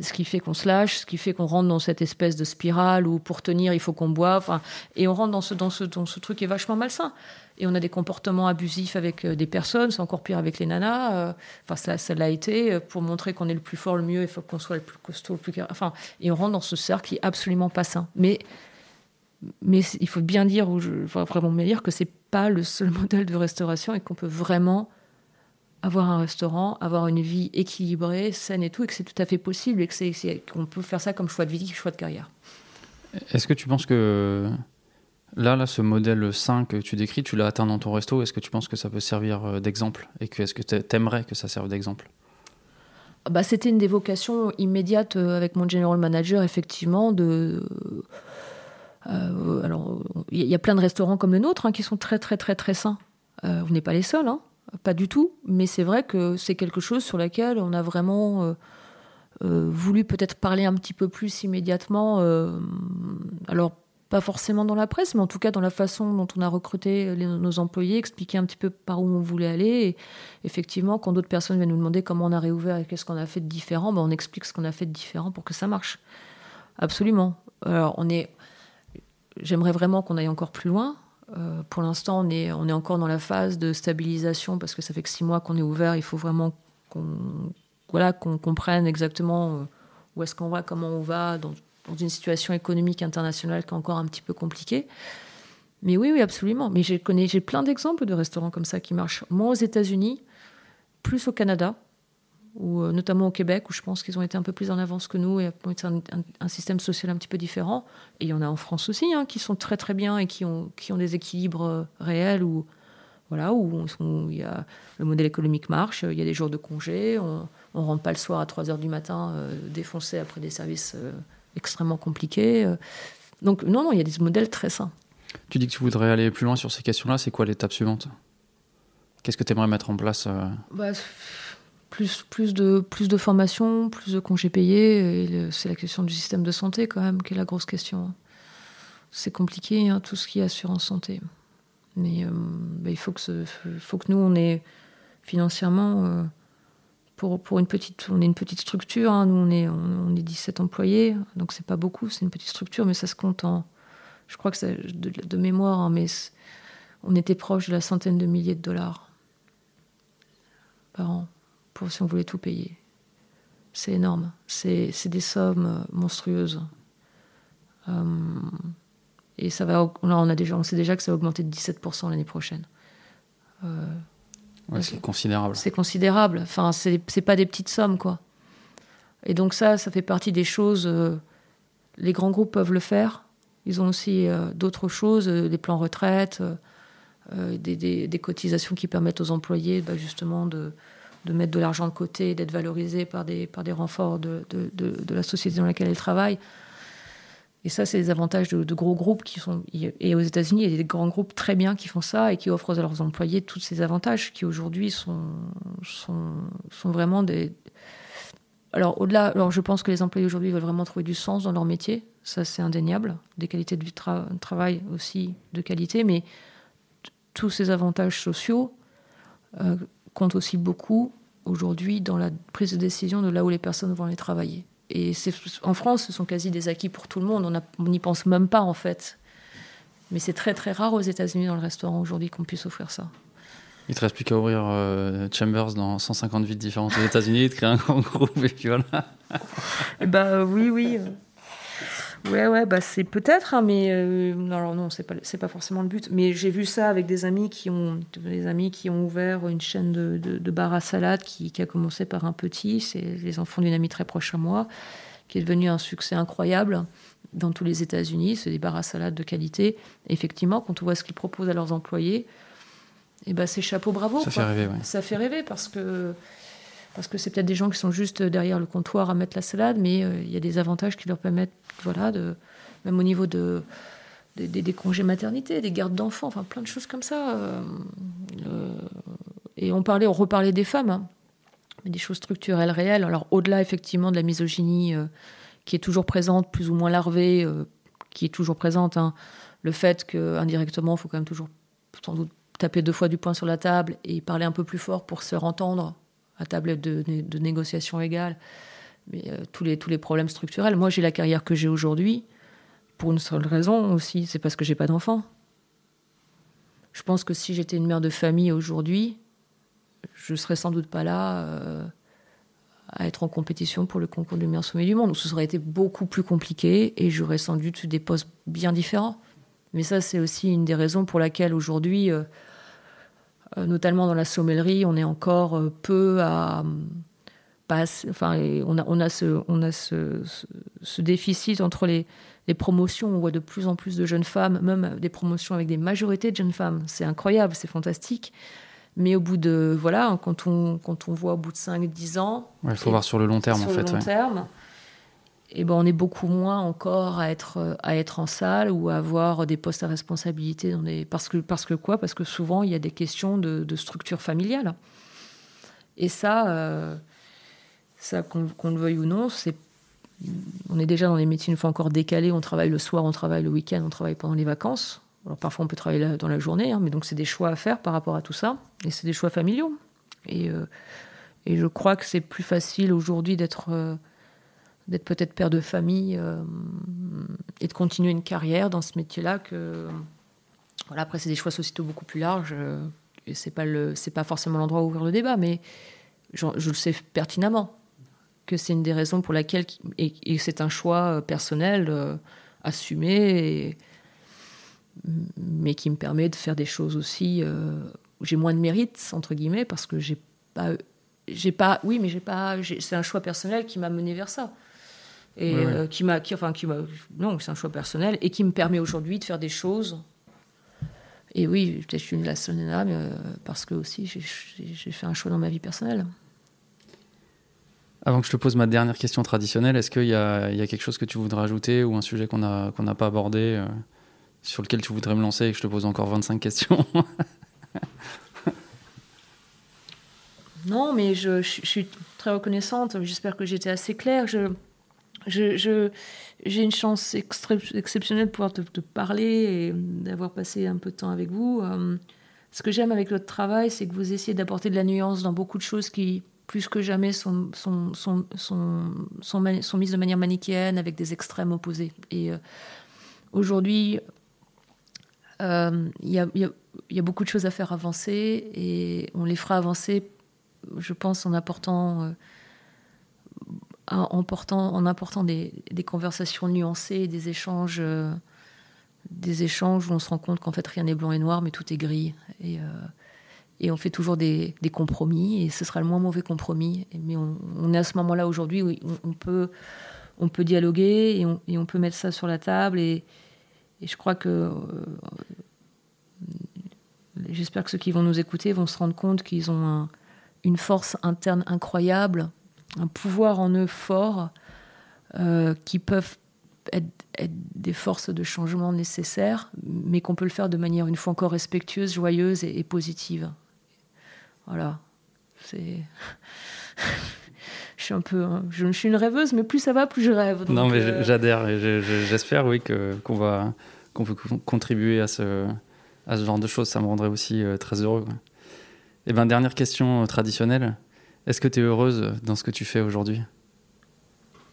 Speaker 1: Ce qui fait qu'on se lâche, ce qui fait qu'on rentre dans cette espèce de spirale où pour tenir, il faut qu'on boive. Enfin, et on rentre dans ce, dans, ce, dans ce truc qui est vachement malsain et on a des comportements abusifs avec euh, des personnes, c'est encore pire avec les nanas. Euh, enfin, ça, ça l'a été euh, pour montrer qu'on est le plus fort, le mieux, il faut qu'on soit le plus costaud, le plus. Enfin, et on rentre dans ce cercle qui est absolument pas sain. Mais, mais il faut bien dire, ou je faut vraiment bien dire que c'est pas le seul *laughs* modèle de restauration et qu'on peut vraiment avoir un restaurant, avoir une vie équilibrée, saine et tout, et que c'est tout à fait possible et qu'on peut faire ça comme choix de vie, choix de carrière.
Speaker 3: Est-ce que tu penses que Là, là, ce modèle 5 que tu décris, tu l'as atteint dans ton resto. Est-ce que tu penses que ça peut servir d'exemple Et que est-ce que tu aimerais que ça serve d'exemple?
Speaker 1: Bah, C'était une des vocations immédiates avec mon general manager, effectivement, de. Euh, alors, il y a plein de restaurants comme le nôtre hein, qui sont très, très, très, très sains. Euh, on n'est pas les seuls, hein, pas du tout. Mais c'est vrai que c'est quelque chose sur lequel on a vraiment euh, euh, voulu peut-être parler un petit peu plus immédiatement. Alors, pas forcément dans la presse, mais en tout cas dans la façon dont on a recruté nos employés, expliquer un petit peu par où on voulait aller. Et effectivement, quand d'autres personnes viennent nous demander comment on a réouvert et qu'est-ce qu'on a fait de différent, ben on explique ce qu'on a fait de différent pour que ça marche. Absolument. Alors, on est. J'aimerais vraiment qu'on aille encore plus loin. Euh, pour l'instant, on est, on est encore dans la phase de stabilisation parce que ça fait que six mois qu'on est ouvert. Il faut vraiment qu'on voilà, qu'on comprenne exactement où est-ce qu'on va, comment on va, dans dans une situation économique internationale qui est encore un petit peu compliquée. Mais oui, oui, absolument. Mais j'ai plein d'exemples de restaurants comme ça qui marchent. Moins aux États-Unis, plus au Canada, ou euh, notamment au Québec, où je pense qu'ils ont été un peu plus en avance que nous et ont un, un, un, système social un petit peu différent. Et il y en a en France aussi, hein, qui sont très très bien et qui ont, qui ont des équilibres euh, réels où, voilà, où, où il y a, le modèle économique marche, il y a des jours de congé, on ne rentre pas le soir à 3 heures du matin euh, défoncé après des services euh, extrêmement compliqué. euh. Donc non, non, il y a des modèles très sains.
Speaker 3: Tu dis que tu voudrais aller plus loin sur ces questions-là. C'est quoi l'étape suivante? Qu'est-ce que tu aimerais mettre en place euh?
Speaker 1: Bah, plus, plus, de, plus de formation, plus de congés payés. C'est la question du système de santé quand même qui est la grosse question. C'est compliqué, hein, tout ce qui est assurance santé. Mais euh, bah, il faut que, faut que nous, on ait financièrement, euh, pour, pour une petite, on est une petite structure, hein, nous on est, on, on est 17 employés, donc c'est pas beaucoup, c'est une petite structure, mais ça se compte en, je crois que de, mémoire, hein, mais on était proche de la centaine de milliers de dollars par an pour si on voulait tout payer. C'est énorme. C'est des sommes euh, monstrueuses. Euh, et ça va, là, on, a déjà, on sait déjà que ça va augmenter de 17% l'année prochaine. Euh,
Speaker 3: Ouais, c'est considérable.
Speaker 1: c'est considérable. Enfin, c'est pas des petites sommes, quoi. Et donc ça, ça fait partie des choses. euh, les grands groupes peuvent le faire. Ils ont aussi euh, d'autres choses, euh, des plans retraite, des, des- des cotisations qui permettent aux employés, bah, justement, de, de mettre de l'argent de côté, d'être valorisés par des, par des renforts de, de- de- la société dans laquelle ils travaillent. Et ça, c'est des avantages de, gros groupes qui sont. Et aux États-Unis, il y a des grands groupes très bien qui font ça et qui offrent à leurs employés tous ces avantages qui aujourd'hui sont, sont, sont vraiment des. Alors, au-delà, alors je pense que les employés aujourd'hui veulent vraiment trouver du sens dans leur métier. Ça, c'est indéniable. Des qualités de vie de tra- travail aussi de qualité, mais tous ces avantages sociaux euh, comptent aussi beaucoup aujourd'hui dans la prise de décision de là où les personnes vont aller travailler. Et c'est- en France, ce sont quasi des acquis pour tout le monde. On n'y pense même pas, en fait. Mais c'est très très rare aux États-Unis dans le restaurant aujourd'hui qu'on puisse offrir ça.
Speaker 3: Il te reste plus qu'à ouvrir euh, Chambers dans 150 villes différentes aux États-Unis, de créer un grand groupe et puis voilà.
Speaker 1: Eh bah oui, oui. Ouais, ouais, bah c'est peut-être, hein, mais euh, non, non, c'est pas, c'est pas forcément le but. Mais j'ai vu ça avec des amis qui ont, des amis qui ont ouvert une chaîne de, de, bar à salade qui, qui, a commencé par un petit. C'est les enfants d'une amie très proche à moi, qui est devenu un succès incroyable dans tous les États-Unis. C'est des bars à salade de qualité. effectivement, quand on voit ce qu'ils proposent à leurs employés, et eh ben c'est chapeau bravo.
Speaker 3: Ça fait rêver, ouais.
Speaker 1: Ça fait rêver parce que parce que c'est peut-être des gens qui sont juste derrière le comptoir à mettre la salade, mais euh, il y a des avantages qui leur permettent, voilà, même au niveau de, des congés maternité, des gardes d'enfants, enfin plein de choses comme ça. Euh, et on parlait, on reparlait des femmes, hein, des choses structurelles réelles. Alors au-delà effectivement de la misogynie euh, qui est toujours présente, plus ou moins larvée, qui est toujours présente, hein, le fait qu'indirectement, il faut quand même toujours sans doute taper deux fois du poing sur la table et parler un peu plus fort pour se faire entendre à table de, négociation égale, mais euh, tous, les, tous les problèmes structurels. Moi, j'ai la carrière que j'ai aujourd'hui pour une seule raison aussi, c'est parce que j'ai pas d'enfants. Je pense que si j'étais une mère de famille aujourd'hui, je serais sans doute pas là euh, à être en compétition pour le concours du meilleur sommet du monde. ce serait été beaucoup plus compliqué et j'aurais sans doute des postes bien différents. Mais ça, c'est aussi une des raisons pour laquelle aujourd'hui, euh, notamment dans la sommellerie, on est encore euh, peu à. enfin, on a, on a, ce, on a ce, ce, déficit entre les, les, promotions. On voit de plus en plus de jeunes femmes, même des promotions avec des majorités de jeunes femmes. C'est incroyable, c'est fantastique. Mais au bout de. Voilà, quand on, quand on voit au bout de 5-10 ans.
Speaker 3: Il faut voir sur le long terme, en fait.
Speaker 1: Long terme, et ben, on est beaucoup moins encore à être, à être en salle ou à avoir des postes à responsabilité. Parce, que, parce que quoi? Parce que souvent, il y a des questions de, structure familiale. Et ça, euh, ça qu'on le veuille ou non, c'est on est déjà dans des métiers une fois encore décalés. On travaille le soir, on travaille le week-end, on travaille pendant les vacances. Alors parfois on peut travailler dans la journée, hein, mais donc c'est des choix à faire par rapport à tout ça. Et c'est des choix familiaux. Et, euh, et je crois que c'est plus facile aujourd'hui d'être euh, d'être peut-être père de famille euh, et de continuer une carrière dans ce métier-là que voilà après c'est des choix sociétaux beaucoup plus larges euh, et c'est pas le c'est pas forcément l'endroit où ouvrir le débat mais je, le sais pertinemment que c'est une des raisons pour laquelle et, c'est un choix euh, personnel assumé mais qui me permet de faire des choses aussi où j'ai moins de mérite entre guillemets parce que j'ai pas j'ai pas oui mais j'ai pas c'est un choix personnel qui m'a mené vers ça et euh, qui m'a, qui, enfin, qui m'a, non, c'est un choix personnel et qui me permet aujourd'hui de faire des choses. Et oui, peut-être je suis une la seule mais euh, parce que aussi j'ai fait un choix dans ma vie personnelle.
Speaker 3: Avant que je te pose ma dernière question traditionnelle, est-ce qu'il y, y, a quelque chose que tu voudrais ajouter ou un sujet qu'on n'a qu'on n'a pas abordé euh, sur lequel tu voudrais me lancer et que je te pose encore 25 questions? *laughs*
Speaker 1: Non, mais je, je, suis très reconnaissante. J'espère que j'étais assez claire. Je, je, j'ai une chance exceptionnelle de pouvoir te, parler et d'avoir passé un peu de temps avec vous. Euh, ce que j'aime avec votre travail, c'est que vous essayez d'apporter de la nuance dans beaucoup de choses qui, plus que jamais, sont, sont, sont, sont, sont, mises de manière manichéenne avec des extrêmes opposés. Et euh, aujourd'hui, euh, il y, a, y, a, beaucoup de choses à faire avancer et on les fera avancer, je pense, en apportant en, portant, en apportant des, conversations nuancées, des échanges, euh, des échanges où on se rend compte qu'en fait rien n'est blanc et noir, mais tout est gris. Et, euh, et on fait toujours des, compromis, et ce sera le moins mauvais compromis. Mais on, est à ce moment-là aujourd'hui où on, peut, on peut dialoguer et on, et on, peut mettre ça sur la table. Et, et je crois que euh, j'espère que ceux qui vont nous écouter vont se rendre compte qu'ils ont une force interne incroyable un pouvoir en eux fort euh, qui peuvent être, des forces de changement nécessaires, mais qu'on peut le faire de manière une fois encore respectueuse, joyeuse et, positive. Voilà. C'est. *laughs* je suis un peu. Je, suis une rêveuse, mais plus ça va, plus je rêve.
Speaker 3: non, mais euh, j'adhère et j'espère, oui, qu'on va qu'on peut contribuer à ce, à ce genre de choses. Ça me rendrait aussi euh, très heureux. Et ben dernière question traditionnelle. Est-ce que tu es heureuse dans ce que tu fais aujourd'hui?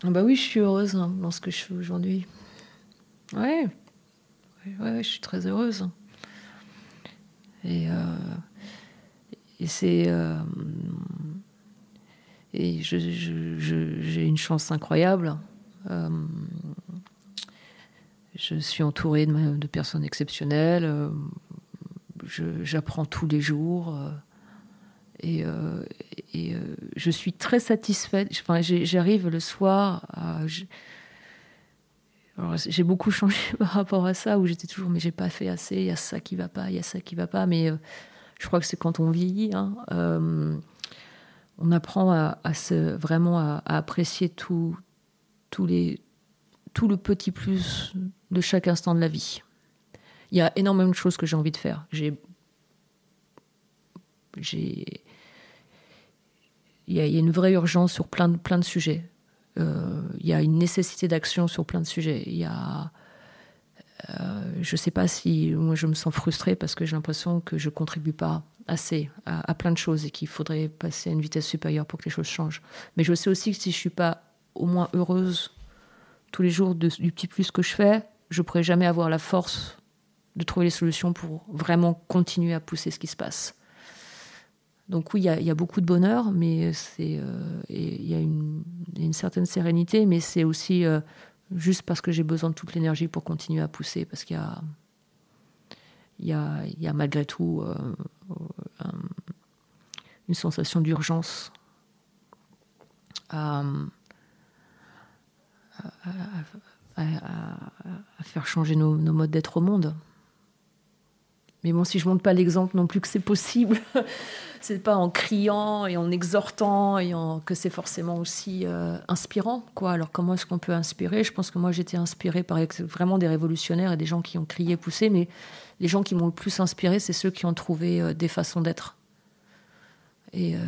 Speaker 1: Ah Bah oui, je suis heureuse hein, dans ce que je fais aujourd'hui. Ouais. ouais, je suis très heureuse. Et, et c'est. et j'ai une chance incroyable. je suis entourée de, de personnes exceptionnelles. J'apprends tous les jours. Et, euh, euh, je suis très satisfaite. Enfin, j'arrive le soir. J'ai beaucoup changé *laughs* par rapport à ça, où j'étais toujours, mais j'ai pas fait assez, il y a ça qui va pas, il y a ça qui va pas. Mais euh, je crois que c'est quand on vieillit, hein, on apprend à, se, vraiment à, apprécier tout, tous les, tout le petit plus de chaque instant de la vie. Il y a énormément de choses que j'ai envie de faire. J'ai il y, a une vraie urgence sur plein de, plein de sujets. Euh, il y a une nécessité d'action sur plein de sujets. Il y a, euh, je ne sais pas si moi je me sens frustrée parce que j'ai l'impression que je contribue pas assez à, plein de choses et qu'il faudrait passer à une vitesse supérieure pour que les choses changent. Mais je sais aussi que si je suis pas au moins heureuse tous les jours du petit plus que je fais, je pourrais jamais avoir la force de trouver les solutions pour vraiment continuer à pousser ce qui se passe. Donc oui, il y, a beaucoup de bonheur, mais c'est euh, il y, a une certaine sérénité, mais c'est aussi euh, juste parce que j'ai besoin de toute l'énergie pour continuer à pousser, parce qu'il y a il y a, malgré tout euh, une sensation d'urgence à, faire changer nos modes d'être au monde. Mais bon, si je montre pas l'exemple non plus que c'est possible, *laughs* c'est pas en criant et en exhortant et en, que c'est forcément aussi euh, inspirant, quoi. Alors comment est-ce qu'on peut inspirer? Je pense que moi j'étais inspirée par vraiment des révolutionnaires et des gens qui ont crié, poussé, mais les gens qui m'ont le plus inspiré, c'est ceux qui ont trouvé euh, des façons d'être et euh,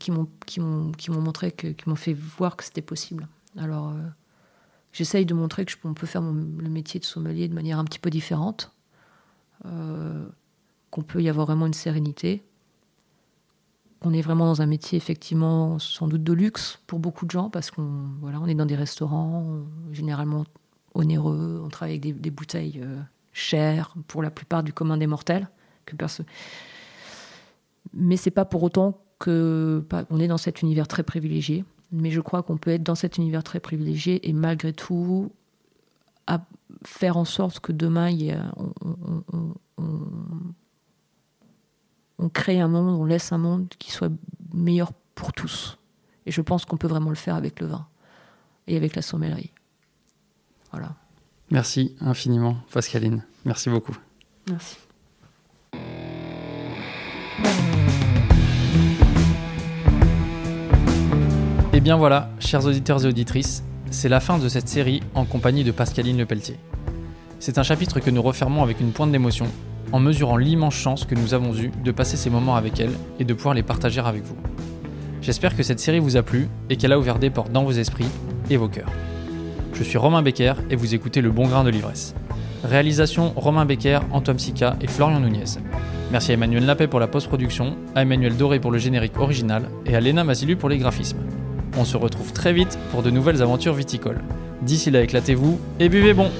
Speaker 1: qui m'ont qui m'ont montré que qui m'ont fait voir que c'était possible. Alors j'essaye de montrer que on peut faire le métier de sommelier de manière un petit peu différente qu'on peut y avoir vraiment une sérénité. On est vraiment dans un métier effectivement sans doute de luxe pour beaucoup de gens parce qu'on voilà, on est dans des restaurants généralement onéreux, on travaille avec des, bouteilles euh, chères pour la plupart du commun des mortels que. Mais c'est pas pour autant que on est dans cet univers très privilégié. Mais je crois qu'on peut être dans cet univers très privilégié et malgré tout à faire en sorte que demain il y ait, on crée un monde, on laisse un monde qui soit meilleur pour tous. Et je pense qu'on peut vraiment le faire avec le vin et avec la sommellerie. Voilà.
Speaker 3: Merci infiniment, Pascaline. Merci beaucoup.
Speaker 1: Merci.
Speaker 3: Et bien voilà, chers auditeurs et auditrices, c'est la fin de cette série en compagnie de Pascaline Lepelletier. C'est un chapitre que nous refermons avec une pointe d'émotion en mesurant l'immense chance que nous avons eue de passer ces moments avec elle et de pouvoir les partager avec vous. J'espère que cette série vous a plu et qu'elle a ouvert des portes dans vos esprits et vos cœurs. Je suis Romain Becker et vous écoutez Le Bon Grain de l'Ivresse. Réalisation Romain Becker, Antoine Sica et Florian Nunez. Merci à Emmanuel Lapet pour la post-production, à Emmanuel Doré pour le générique original et à Léna Masilu pour les graphismes. On se retrouve très vite pour de nouvelles aventures viticoles. D'ici là, éclatez-vous et buvez bon!